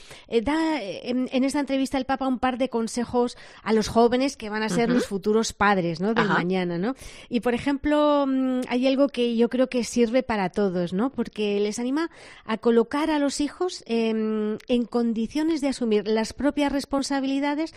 da en, esta entrevista el Papa un par de consejos a los jóvenes que van a ser los futuros padres ¿no? del mañana. ¿no? Y por ejemplo, mm, hay algo que yo creo que sirve para todos, ¿no? porque les anima a colocar a los hijos en condiciones de asumir las propias responsabilidades,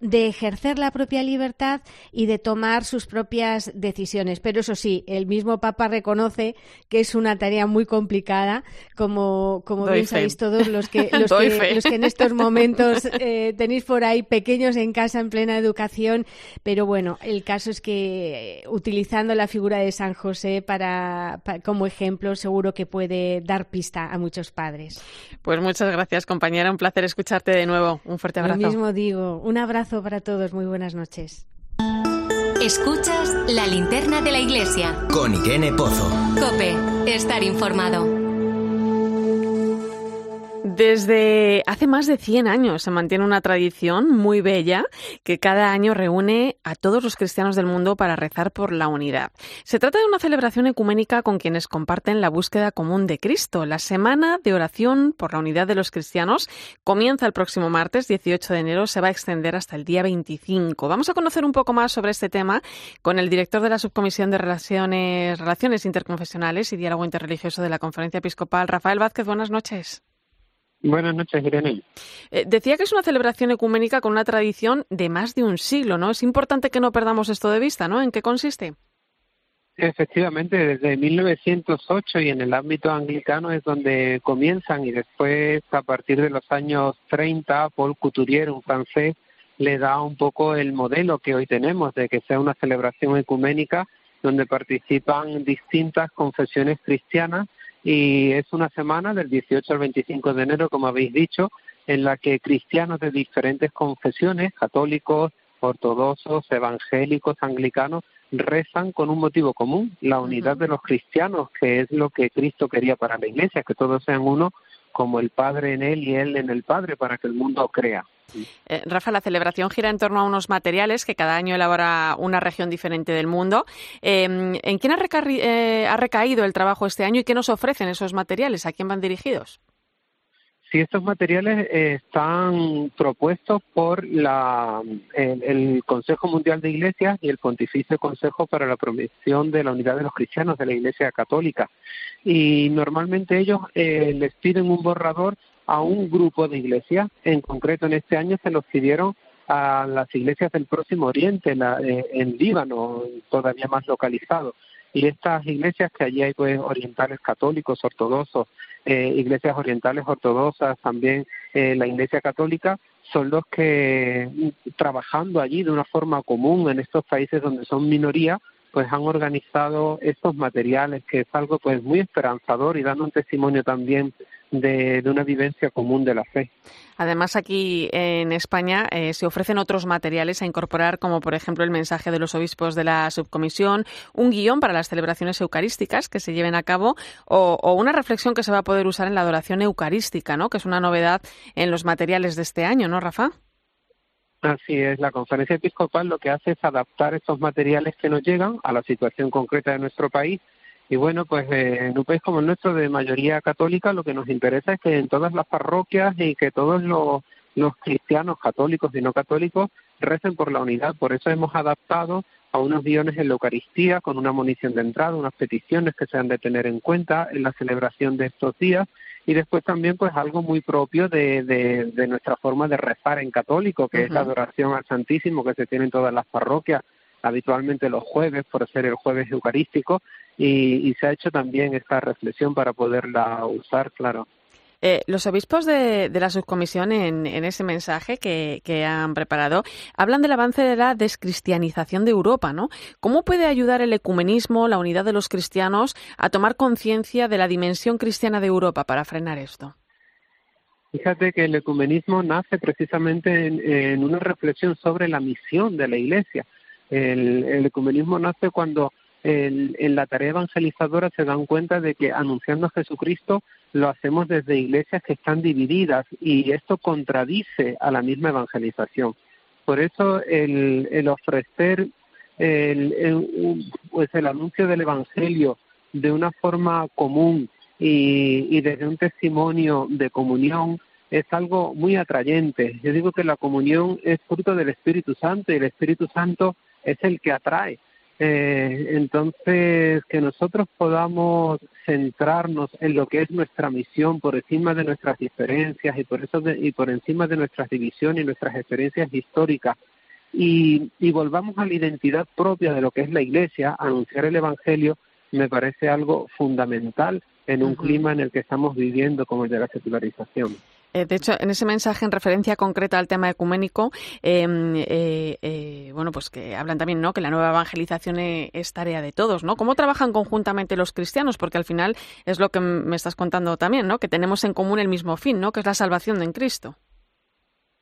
de ejercer la propia libertad y de tomar sus propias decisiones. Pero eso sí, el mismo Papa reconoce que es una tarea muy complicada, como, como bien sabéis todos los que, (laughs) los que, los que, en estos (laughs) momentos eh, tenéis por ahí pequeños en casa en plena educación. Pero bueno, el caso es que eh, utilizando la figura de San José para, como ejemplo, seguro que puede dar pista a muchos padres. Pues muchas gracias, compañera. Un placer escucharte de nuevo. Un fuerte abrazo. Lo mismo digo. Un abrazo para todos. Muy buenas noches. Escuchas la linterna de la iglesia. Con Irene Pozo. Cope, estar informado. Desde hace más de 100 años se mantiene una tradición muy bella que cada año reúne a todos los cristianos del mundo para rezar por la unidad. Se trata de una celebración ecuménica con quienes comparten la búsqueda común de Cristo. La semana de oración por la unidad de los cristianos comienza el próximo martes 18 de enero, se va a extender hasta el día 25. Vamos a conocer un poco más sobre este tema con el director de la Subcomisión de Relaciones, Relaciones Interconfesionales y Diálogo Interreligioso de la Conferencia Episcopal, Rafael Vázquez. Buenas noches. Buenas noches, Irene. Eh, decía que es una celebración ecuménica con una tradición de más de un siglo, ¿no? Es importante que no perdamos esto de vista, ¿no? ¿En qué consiste? Efectivamente, desde 1908 y en el ámbito anglicano es donde comienzan y después a partir de los años 30 Paul Couturier, un francés, le da un poco el modelo que hoy tenemos de que sea una celebración ecuménica donde participan distintas confesiones cristianas y es una semana del 18 al 25 de enero, como habéis dicho, en la que cristianos de diferentes confesiones, católicos, ortodoxos, evangélicos, anglicanos, rezan con un motivo común, la unidad de los cristianos, que es lo que Cristo quería para la Iglesia, que todos sean uno como el Padre en Él y Él en el Padre, para que el mundo crea. Eh, Rafa, la celebración gira en torno a unos materiales que cada año elabora una región diferente del mundo. Em, ¿En quién eh, ha, recaído el trabajo este año y qué nos ofrecen esos materiales? ¿A quién van dirigidos? Sí, estos materiales eh, están propuestos por la, el, Consejo Mundial de Iglesias y el Pontificio Consejo para la Promoción de la Unidad de los Cristianos de la Iglesia Católica. Y normalmente ellos les piden un borrador a un grupo de iglesias. En concreto, en este año se los pidieron a las iglesias del Próximo Oriente, eh, en Líbano, todavía más localizado. Y estas iglesias que allí hay pues orientales católicos, ortodoxos, eh, iglesias orientales ortodoxas, también eh, la iglesia católica, son los que trabajando allí de una forma común en estos países donde son minoría, pues han organizado estos materiales, que es algo pues muy esperanzador y dando un testimonio también de, una vivencia común de la fe. Además, aquí en España eh, se ofrecen otros materiales a incorporar, como por ejemplo el mensaje de los obispos de la subcomisión, un guion para las celebraciones eucarísticas que se lleven a cabo o, una reflexión que se va a poder usar en la adoración eucarística, ¿no? que es una novedad en los materiales de este año, ¿no, Rafa? Así es, la conferencia episcopal lo que hace es adaptar estos materiales que nos llegan a la situación concreta de nuestro país y bueno, pues eh, en un país como el nuestro de mayoría católica, lo que nos interesa es que en todas las parroquias y que todos los, los cristianos católicos y no católicos recen por la unidad. Por eso hemos adaptado a unos guiones en la Eucaristía con una munición de entrada, unas peticiones que se han de tener en cuenta en la celebración de estos días y después también pues algo muy propio de, de, nuestra forma de rezar en católico, que es la adoración al Santísimo que se tiene en todas las parroquias, habitualmente los jueves por ser el jueves eucarístico y, y se ha hecho también esta reflexión para poderla usar, claro. Eh, los obispos de, la subcomisión en, ese mensaje que, han preparado hablan del avance de la descristianización de Europa, ¿no? ¿Cómo puede ayudar el ecumenismo, la unidad de los cristianos, a tomar conciencia de la dimensión cristiana de Europa para frenar esto? Fíjate que el ecumenismo nace precisamente en, una reflexión sobre la misión de la Iglesia. el ecumenismo nace cuando en la tarea evangelizadora se dan cuenta de que anunciando a Jesucristo lo hacemos desde iglesias que están divididas y esto contradice a la misma evangelización. Por eso el, el ofrecer el, pues el anuncio del Evangelio de una forma común y, y desde un testimonio de comunión es algo muy atrayente. Yo digo que la comunión es fruto del Espíritu Santo y el Espíritu Santo es el que atrae. Eh, entonces, que nosotros podamos centrarnos en lo que es nuestra misión por encima de nuestras diferencias y por eso y por encima de nuestras divisiones y nuestras experiencias históricas y, y volvamos a la identidad propia de lo que es la Iglesia, anunciar el Evangelio, me parece algo fundamental en un clima en el que estamos viviendo como el de la secularización. Eh, de hecho, en ese mensaje, en referencia concreta al tema ecuménico, em, eh, eh, bueno, pues que hablan también, ¿no? Que la nueva evangelización es tarea de todos, ¿no? ¿Cómo trabajan conjuntamente los cristianos? Porque al final es lo que me estás contando también, ¿no? Que tenemos en común el mismo fin, ¿no? Que es la salvación en Cristo.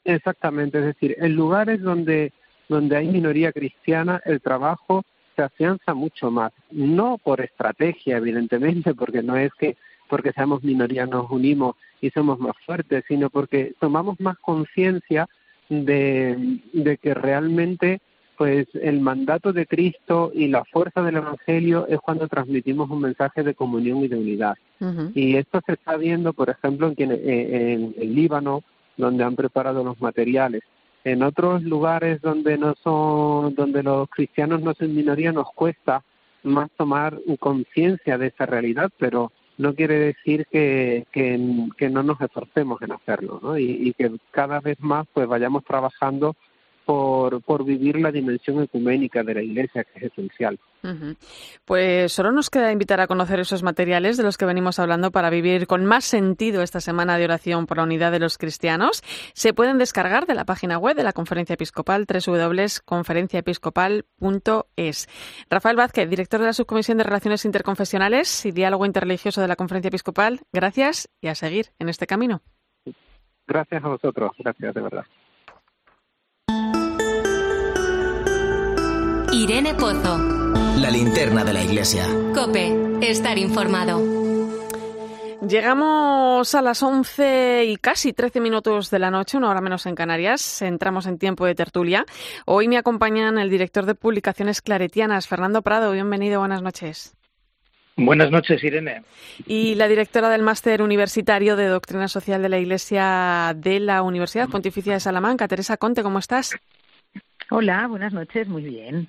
Exactamente, es decir, en lugares donde donde hay minoría cristiana, el trabajo se afianza mucho más. No por estrategia, evidentemente, porque no es que porque seamos minoría nos unimos y somos más fuertes, sino porque tomamos más conciencia de, de que realmente pues el mandato de Cristo y la fuerza del Evangelio es cuando transmitimos un mensaje de comunión y de unidad. Y esto se está viendo, por ejemplo, en, en, el Líbano, donde han preparado los materiales. En otros lugares donde no son, donde los cristianos no son minoría, nos cuesta más tomar conciencia de esa realidad, pero no quiere decir que, que, no nos esforcemos en hacerlo, ¿no? Y, y, que cada vez más pues vayamos trabajando por, por vivir la dimensión ecuménica de la Iglesia, que es esencial. Pues solo nos queda invitar a conocer esos materiales de los que venimos hablando para vivir con más sentido esta semana de oración por la unidad de los cristianos. Se pueden descargar de la página web de la Conferencia Episcopal www.conferenciaepiscopal.es. Rafael Vázquez, director de la Subcomisión de Relaciones Interconfesionales y Diálogo Interreligioso de la Conferencia Episcopal, gracias y a seguir en este camino. Gracias a vosotros, gracias de verdad. Irene Pozo. La linterna de la iglesia. Cope, estar informado. Llegamos a las 11 y casi 13 minutos de la noche, una hora menos en Canarias. Entramos en tiempo de tertulia. Hoy me acompañan el director de publicaciones claretianas, Fernando Prado. Bienvenido, buenas noches. Buenas noches, Irene. Y la directora del Máster Universitario de Doctrina Social de la Iglesia de la Universidad Pontificia de Salamanca, Teresa Conte, ¿cómo estás? Hola, buenas noches, muy bien.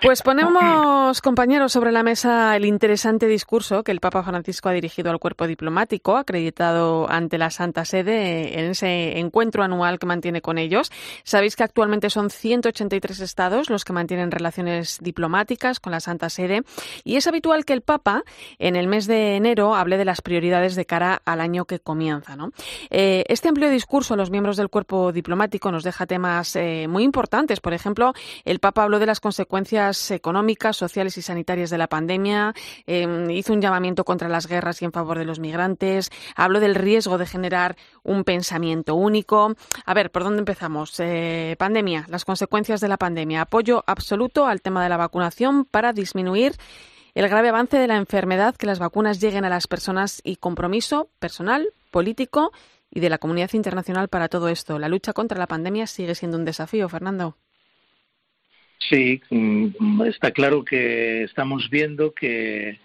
Pues ponemos, (clears throat) compañeros, sobre la mesa el interesante discurso que el Papa Francisco ha dirigido al cuerpo diplomático, acreditado ante la Santa Sede en ese encuentro anual que mantiene con ellos. Sabéis que actualmente son 183 estados los que mantienen relaciones diplomáticas con la Santa Sede y es habitual que el Papa en el mes de enero hable de las prioridades de cara al año que comienza. Eh, este amplio discurso a los miembros del cuerpo diplomático nos deja temas eh, muy importantes. Por ejemplo, el Papa habló de las consecuencias económicas, sociales y sanitarias de la pandemia, em, hizo un llamamiento contra las guerras y en favor de los migrantes, habló del riesgo de generar un pensamiento único. A ver, ¿por dónde empezamos? Eh, pandemia, las consecuencias de la pandemia, apoyo absoluto al tema de la vacunación para disminuir el grave avance de la enfermedad, que las vacunas lleguen a las personas y compromiso personal, político y de la comunidad internacional para todo esto. La lucha contra la pandemia sigue siendo un desafío, Fernando. Sí, mm, está claro que estamos viendo que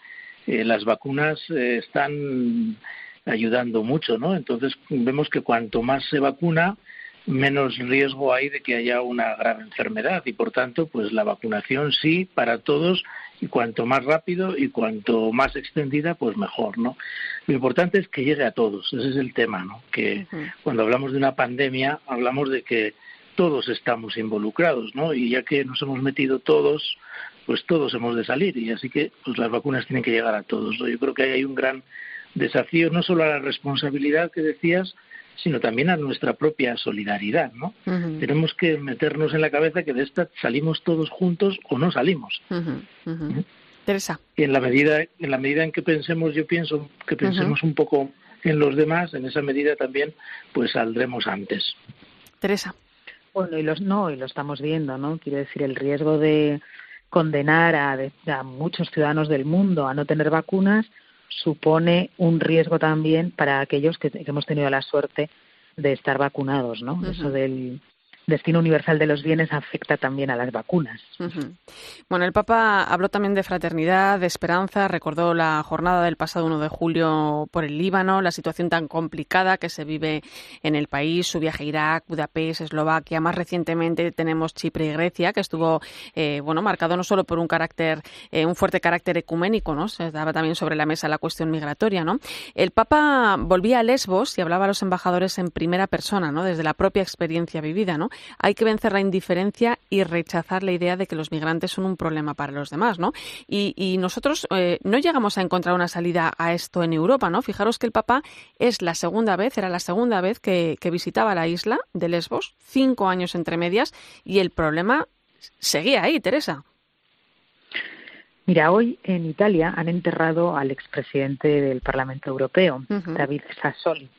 eh, las vacunas eh, están ayudando mucho, ¿no? Entonces vemos que cuanto más se vacuna, menos riesgo hay de que haya una grave enfermedad y por tanto pues la vacunación sí para todos y cuanto más rápido y cuanto más extendida pues mejor no lo importante es que llegue a todos ese es el tema no que cuando hablamos de una pandemia hablamos de que todos estamos involucrados no y ya que nos hemos metido todos pues todos hemos de salir y así que pues las vacunas tienen que llegar a todos yo creo que ahí hay un gran desafío no solo a la responsabilidad que decías sino también a nuestra propia solidaridad, ¿no? Tenemos que meternos en la cabeza que de esta salimos todos juntos o no salimos. Teresa. Y en la medida en la medida en que pensemos, yo pienso que pensemos un poco en los demás, en esa medida también pues saldremos antes. Teresa. Bueno, y los no, y lo estamos viendo, ¿no? Quiero decir, el riesgo de condenar a, a muchos ciudadanos del mundo a no tener vacunas supone un riesgo también para aquellos que, hemos tenido la suerte de estar vacunados, ¿no? Eso del destino universal de los bienes afecta también a las vacunas. Bueno, el Papa habló también de fraternidad, de esperanza, recordó la jornada del pasado 1 de julio por el Líbano, la situación tan complicada que se vive en el país, su viaje a Irak, Budapest, Eslovaquia, más recientemente tenemos Chipre y Grecia, que estuvo eh, bueno marcado no solo por un carácter, eh, un fuerte carácter ecuménico, ¿no? Se daba también sobre la mesa la cuestión migratoria, ¿no? El Papa volvía a Lesbos y hablaba a los embajadores en primera persona, ¿no? Desde la propia experiencia vivida, ¿no? Hay que vencer la indiferencia y rechazar la idea de que los migrantes son un problema para los demás, ¿no? Y, nosotros eh, no llegamos a encontrar una salida a esto en Europa, ¿no? Fijaros que el Papa es la segunda vez, era la segunda vez que, visitaba la isla de Lesbos, cinco años entre medias, y el problema seguía ahí, Teresa. Mira, hoy en Italia han enterrado al expresidente del Parlamento Europeo, David Sassoli.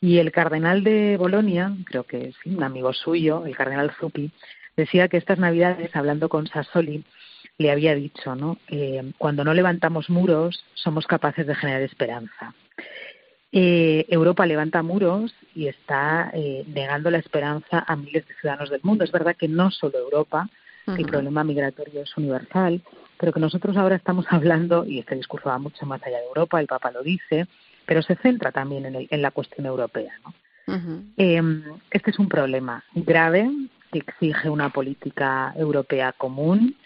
Y el cardenal de Bolonia, creo que sí, un amigo suyo, el cardenal Zuppi, decía que estas Navidades, hablando con Sassoli, le había dicho, ¿no? Eh, cuando no levantamos muros, somos capaces de generar esperanza. Eh, Europa levanta muros y está eh, negando la esperanza a miles de ciudadanos del mundo. Es verdad que no solo Europa, el problema migratorio es universal, pero que nosotros ahora estamos (laughs) hablando, y este discurso va mucho más allá de Europa, el Papa lo dice, pero se centra también en, en la cuestión europea. ¿no? Em, este es un problema grave que exige una política europea común,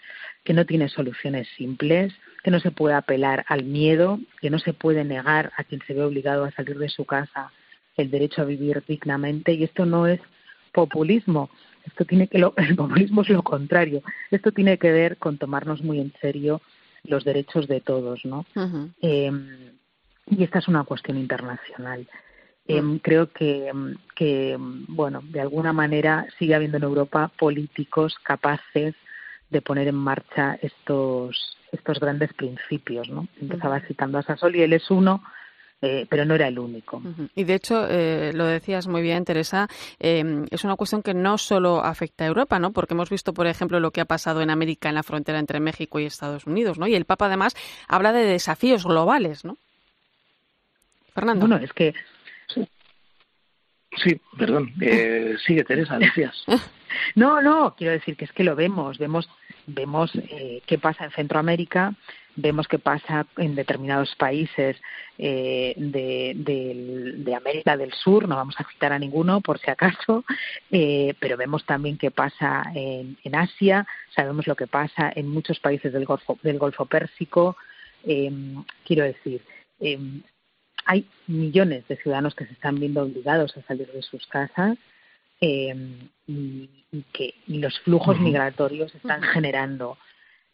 que no tiene soluciones simples, que no se puede apelar al miedo, que no se puede negar a quien se ve obligado a salir de su casa el derecho a vivir dignamente. Y esto no es populismo. Esto tiene que (laughs) el populismo es lo contrario. Esto tiene que ver con tomarnos muy en serio los derechos de todos, ¿no? Y esta es una cuestión internacional. Em, mm. creo que, em, que, bueno, de alguna manera sigue habiendo en Europa políticos capaces de poner en marcha estos, estos grandes principios, ¿no? Empezaba citando a Sassoli, él es uno, eh, pero no era el único. Y de hecho, eh, lo decías muy bien, Teresa, em, es una cuestión que no solo afecta a Europa, ¿no? Porque hemos visto, por ejemplo, lo que ha pasado en América en la frontera entre México y Estados Unidos, ¿no? Y el Papa además habla de desafíos globales, ¿no? Fernando. Bueno, es que. Sí, perdón. Eh, sigue, Teresa, (laughs) decías. no, no, quiero decir que es que lo vemos. Vemos, vemos eh, qué pasa en Centroamérica, vemos qué pasa en determinados países eh, de, América del Sur, no vamos a citar a ninguno por si acaso, eh, pero vemos también qué pasa en, en, Asia, sabemos lo que pasa en muchos países del Golfo, del Golfo Pérsico. quiero decir, hay millones de ciudadanos que se están viendo obligados a salir de sus casas eh, y, que los flujos migratorios están generando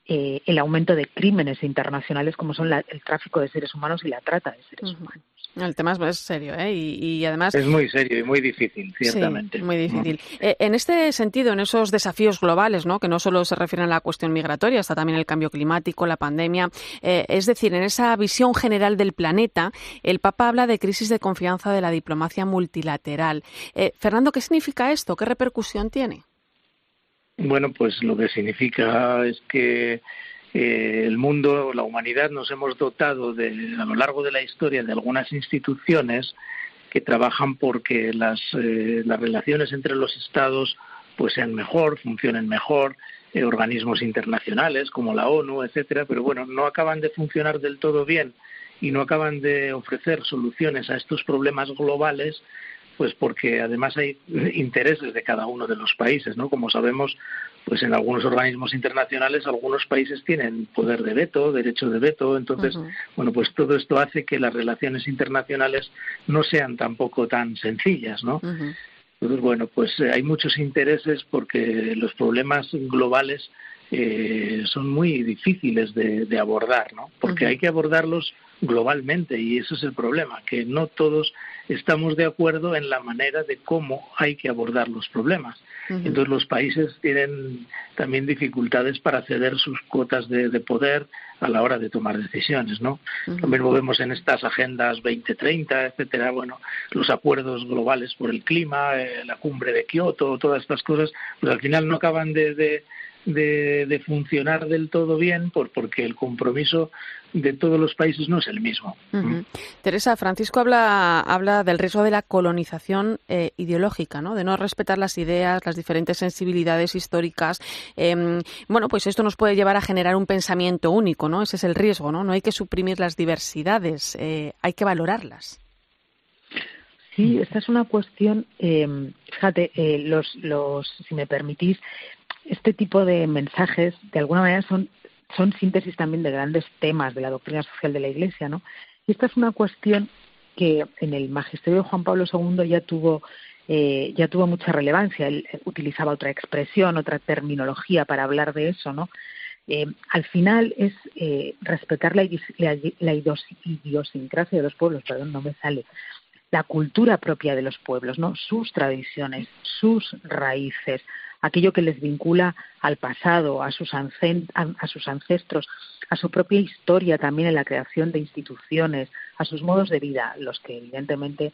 eh, el aumento de crímenes internacionales como son el tráfico de seres humanos y la trata de seres humanos. El tema es serio, ¿eh? Y, además... Es muy serio y muy difícil, ciertamente. Sí, muy difícil. Eh, en este sentido, en esos desafíos globales, ¿no? Que no solo se refieren a la cuestión migratoria, está también el cambio climático, la pandemia. Eh, es decir, en esa visión general del planeta, el Papa habla de crisis de confianza de la diplomacia multilateral. Eh, Fernando, ¿qué significa esto? ¿Qué repercusión tiene? Bueno, pues lo que significa es que eh, el mundo, la humanidad, nos hemos dotado de, a lo largo de la historia de algunas instituciones que trabajan porque las, eh, las relaciones entre los Estados pues sean mejor, funcionen mejor, eh, organismos internacionales como la ONU, etcétera, pero bueno, no acaban de funcionar del todo bien y no acaban de ofrecer soluciones a estos problemas globales pues porque además hay intereses de cada uno de los países, ¿no? Como sabemos, pues en algunos organismos internacionales algunos países tienen poder de veto, derecho de veto, entonces, bueno, pues todo esto hace que las relaciones internacionales no sean tampoco tan sencillas, ¿no? Entonces, bueno, pues eh, hay muchos intereses porque los problemas globales eh, son muy difíciles de, abordar, ¿no? Porque hay que abordarlos globalmente y ese es el problema, que no todos estamos de acuerdo en la manera de cómo hay que abordar los problemas. Entonces los países tienen también dificultades para ceder sus cuotas de, poder a la hora de tomar decisiones, ¿no? Lo mismo vemos en estas agendas 2030, etcétera, bueno, los acuerdos globales por el clima, eh, la cumbre de Kioto, todas estas cosas, pues al final no acaban de de, funcionar del todo bien por, porque el compromiso de todos los países no es el mismo. Teresa, Francisco habla, habla del riesgo de la colonización eh, ideológica, ¿no? de no respetar las ideas, las diferentes sensibilidades históricas. Em, bueno, pues esto nos puede llevar a generar un pensamiento único, ¿no? ese es el riesgo. No, no hay que suprimir las diversidades, eh, hay que valorarlas. Sí, esta es una cuestión, eh, fíjate, los, los, si me permitís, este tipo de mensajes, de alguna manera, son, son síntesis también de grandes temas de la doctrina social de la Iglesia, ¿no? Y esta es una cuestión que en el magisterio de Juan Pablo II ya tuvo eh, ya tuvo mucha relevancia. Él utilizaba otra expresión, otra terminología para hablar de eso, ¿no? Eh, al final es eh, respetar la, la, la, idiosincrasia de los pueblos, perdón, no me sale, la cultura propia de los pueblos, ¿no? Sus tradiciones, sus raíces, aquello que les vincula al pasado, a sus, a sus ancestros, a su propia historia también en la creación de instituciones, a sus modos de vida, los que evidentemente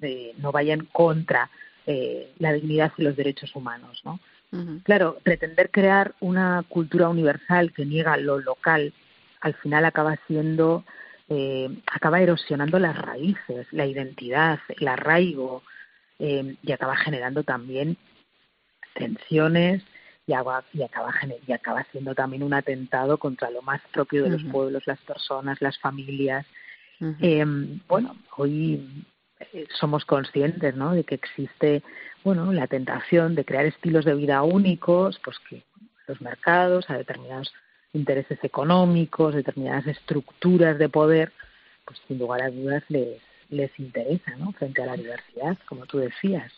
eh, no vayan contra eh, la dignidad y los derechos humanos, ¿no? Claro, pretender crear una cultura universal que niega lo local, al final acaba siendo, eh, acaba erosionando las raíces, la identidad, el arraigo, y acaba generando también tensiones y, acaba, y, acaba, y acaba siendo también un atentado contra lo más propio de los pueblos, las personas, las familias. Em, bueno, hoy eh, somos conscientes ¿no? de que existe bueno, la tentación de crear estilos de vida únicos, pues que los mercados, a determinados intereses económicos, determinadas estructuras de poder, pues sin lugar a dudas les, les interesa ¿no? frente a la diversidad, como tú decías.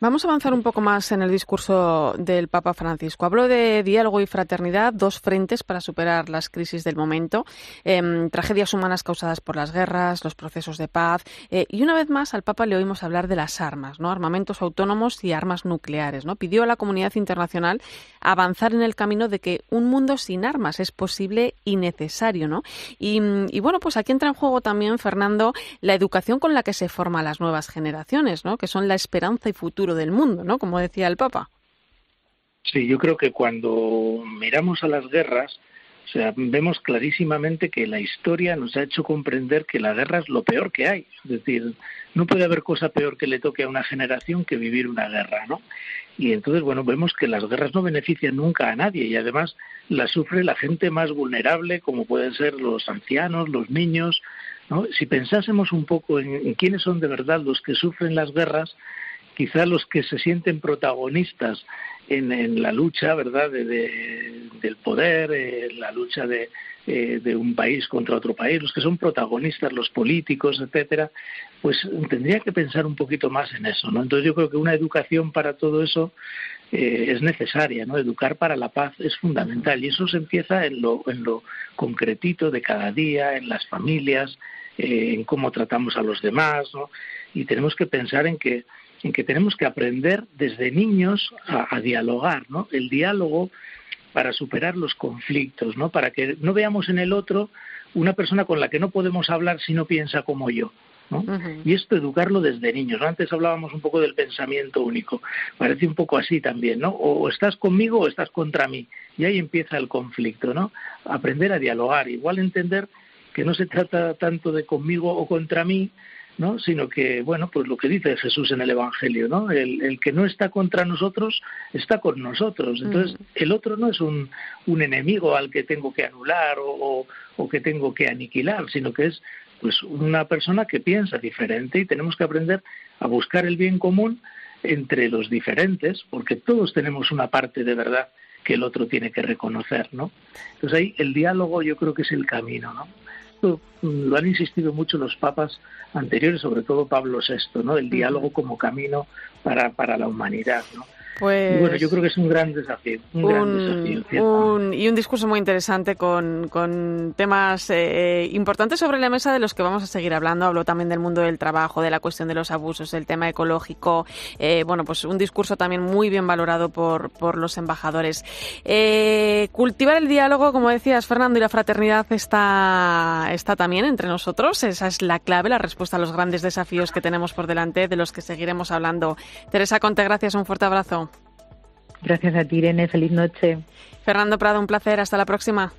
Vamos a avanzar un poco más en el discurso del Papa Francisco. Habló de diálogo y fraternidad, dos frentes para superar las crisis del momento, em, tragedias humanas causadas por las guerras, los procesos de paz. Eh, y una vez más al Papa le oímos hablar de las armas, ¿no? armamentos autónomos y armas nucleares. ¿no? Pidió a la comunidad internacional avanzar en el camino de que un mundo sin armas es posible y necesario. ¿no? Y, y bueno, pues aquí entra en juego también, Fernando, la educación con la que se forman las nuevas generaciones, ¿no? que son la esperanza y futuro del mundo, ¿no? Como decía el Papa. Sí, yo creo que cuando miramos a las guerras, o sea, vemos clarísimamente que la historia nos ha hecho comprender que la guerra es lo peor que hay. Es decir, no puede haber cosa peor que le toque a una generación que vivir una guerra, ¿no? Y entonces, bueno, vemos que las guerras no benefician nunca a nadie y además las sufre la gente más vulnerable, como pueden ser los ancianos, los niños. Si pensásemos un poco en quiénes son de verdad los que sufren las guerras, quizá los que se sienten protagonistas en, la lucha, ¿verdad?, del poder, en la lucha de, eh, de un país contra otro país, los que son protagonistas, los políticos, etcétera, pues tendría que pensar un poquito más en eso, ¿no? Entonces yo creo que una educación para todo eso eh, es necesaria, ¿no? Educar para la paz es fundamental y eso se empieza en lo, en lo concretito de cada día, en las familias, eh, en cómo tratamos a los demás, ¿no? Y tenemos que pensar en que en que tenemos que aprender desde niños a, dialogar, ¿no? El diálogo para superar los conflictos, ¿no? Para que no veamos en el otro una persona con la que no podemos hablar si no piensa como yo. ¿no? Y esto educarlo desde niños. Antes hablábamos un poco del pensamiento único. Parece un poco así también, ¿no? O estás conmigo o estás contra mí. Y ahí empieza el conflicto, ¿no? Aprender a dialogar. Igual entender que no se trata tanto de conmigo o contra mí, ¿no? sino que, bueno, pues lo que dice Jesús en el Evangelio, ¿no? El, que no está contra nosotros está con nosotros. Entonces, el otro no es un, un, enemigo al que tengo que anular o, o, que tengo que aniquilar, sino que es pues una persona que piensa diferente y tenemos que aprender a buscar el bien común entre los diferentes, porque todos tenemos una parte de verdad que el otro tiene que reconocer, ¿no? Entonces ahí el diálogo yo creo que es el camino, ¿no? Esto mm, lo han insistido mucho los papas anteriores, sobre todo Pablo VI, ¿no? El diálogo como camino para, para la humanidad, ¿no? Pues, bueno, yo creo que es un gran desafío. Un, gran desafío y un discurso muy interesante con, con temas eh, importantes sobre la mesa de los que vamos a seguir hablando. Habló también del mundo del trabajo, de la cuestión de los abusos, del tema ecológico. Eh, bueno, pues un discurso también muy bien valorado por, por los embajadores. Eh, cultivar el diálogo, como decías, Fernando, y la fraternidad está, está también entre nosotros. Esa es la clave, la respuesta a los grandes desafíos que tenemos por delante, de los que seguiremos hablando. Teresa Conte, gracias. Un fuerte abrazo. Gracias a ti, Irene. Feliz noche. Fernando Prado, un placer. Hasta la próxima.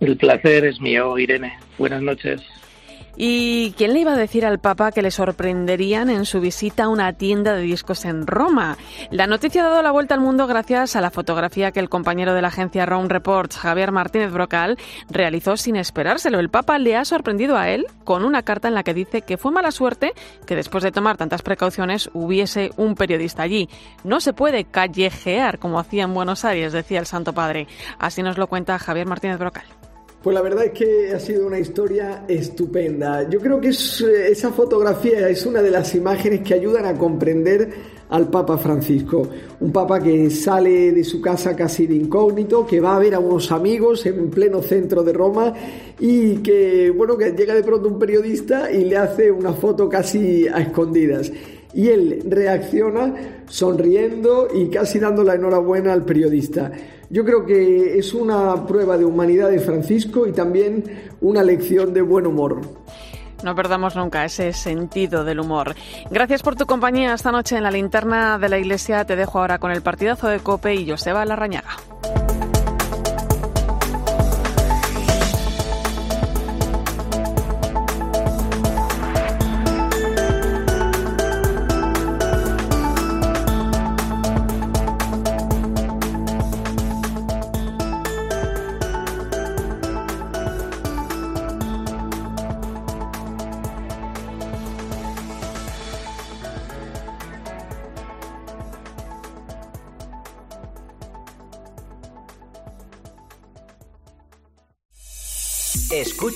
El placer es mío, Irene. Buenas noches. ¿Y quién le iba a decir al Papa que le sorprenderían en su visita a una tienda de discos en Roma? La noticia ha dado la vuelta al mundo gracias a la fotografía que el compañero de la agencia Rome Reports, Javier Martínez Brocal, realizó sin esperárselo. El Papa le ha sorprendido a él con una carta en la que dice que fue mala suerte que después de tomar tantas precauciones hubiese un periodista allí. No se puede callejear como hacía en Buenos Aires, decía el Santo Padre. Así nos lo cuenta Javier Martínez Brocal. Pues la verdad es que ha sido una historia estupenda. Yo creo que eh, esa fotografía es una de las imágenes que ayudan a comprender al Papa Francisco. Un Papa que sale de su casa casi de incógnito, que va a ver a unos amigos en pleno centro de Roma y que, bueno, que llega de pronto un periodista y le hace una foto casi a escondidas. Y él reacciona sonriendo y casi dando la enhorabuena al periodista. Yo creo que es una prueba de humanidad de Francisco y también una lección de buen humor. No perdamos nunca ese sentido del humor. Gracias por tu compañía esta noche en la linterna de la iglesia. Te dejo ahora con el partidazo de Cope y Joseba Larrañaga.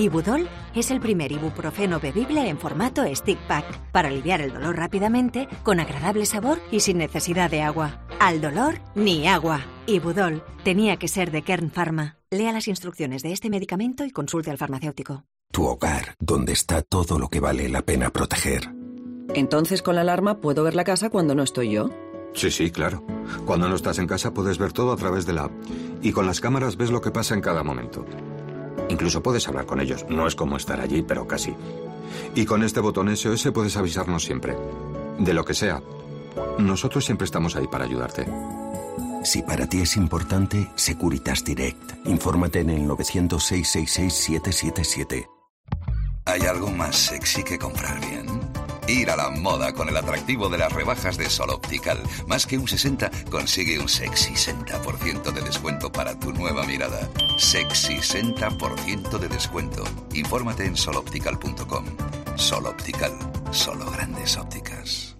Ibudol es el primer ibuprofeno bebible en formato stick pack para aliviar el dolor rápidamente, con agradable sabor y sin necesidad de agua. Al dolor, ni agua. Ibudol tenía que ser de Kern Pharma. Lea las instrucciones de este medicamento y consulte al farmacéutico. Tu hogar, donde está todo lo que vale la pena proteger. Entonces con la alarma puedo ver la casa cuando no estoy yo. Sí, sí, claro. Cuando no estás en casa puedes ver todo a través de la app. Y con las cámaras ves lo que pasa en cada momento. Incluso puedes hablar con ellos. No es como estar allí, pero casi. Y con este botón SOS puedes avisarnos siempre. De lo que sea. Nosotros siempre estamos ahí para ayudarte. Si para ti es importante, Securitas Direct. Infórmate en el 900-666-777. ¿Hay algo más sexy que comprar bien? Ir a la moda con el atractivo de las rebajas de Sol Optical. Más que un 60, consigue un sexy 60% de descuento para tu nueva mirada. Sexy 60% de descuento. Infórmate en soloptical.com. Sol Optical. Solo grandes ópticas.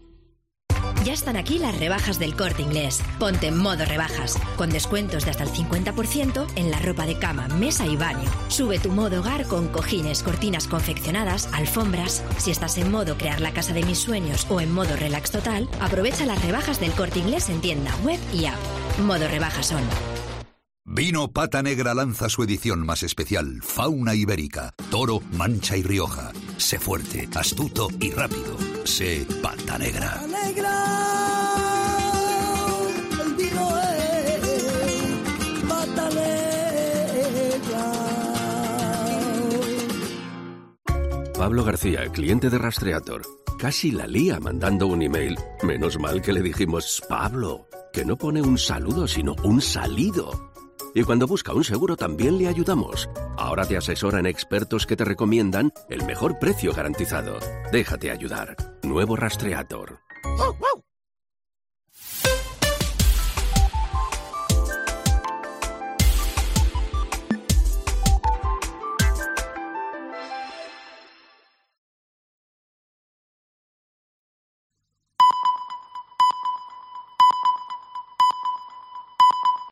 Ya están aquí las rebajas del corte inglés. Ponte en modo rebajas, con descuentos de hasta el 50% en la ropa de cama, mesa y baño. Sube tu modo hogar con cojines, cortinas confeccionadas, alfombras. Si estás en modo crear la casa de mis sueños o en modo relax total, aprovecha las rebajas del corte inglés en tienda, web y app. Modo rebajas son. Vino Pata Negra lanza su edición más especial, Fauna Ibérica, Toro, Mancha y Rioja. Sé fuerte, astuto y rápido. Sé eh, Pata Negra. Pablo García, cliente de Rastreator, casi la lía mandando un email. Menos mal que le dijimos, Pablo, que no pone un saludo, sino un salido. Y cuando busca un seguro también le ayudamos. Ahora te asesoran expertos que te recomiendan el mejor precio garantizado. Déjate ayudar. Nuevo Rastreator.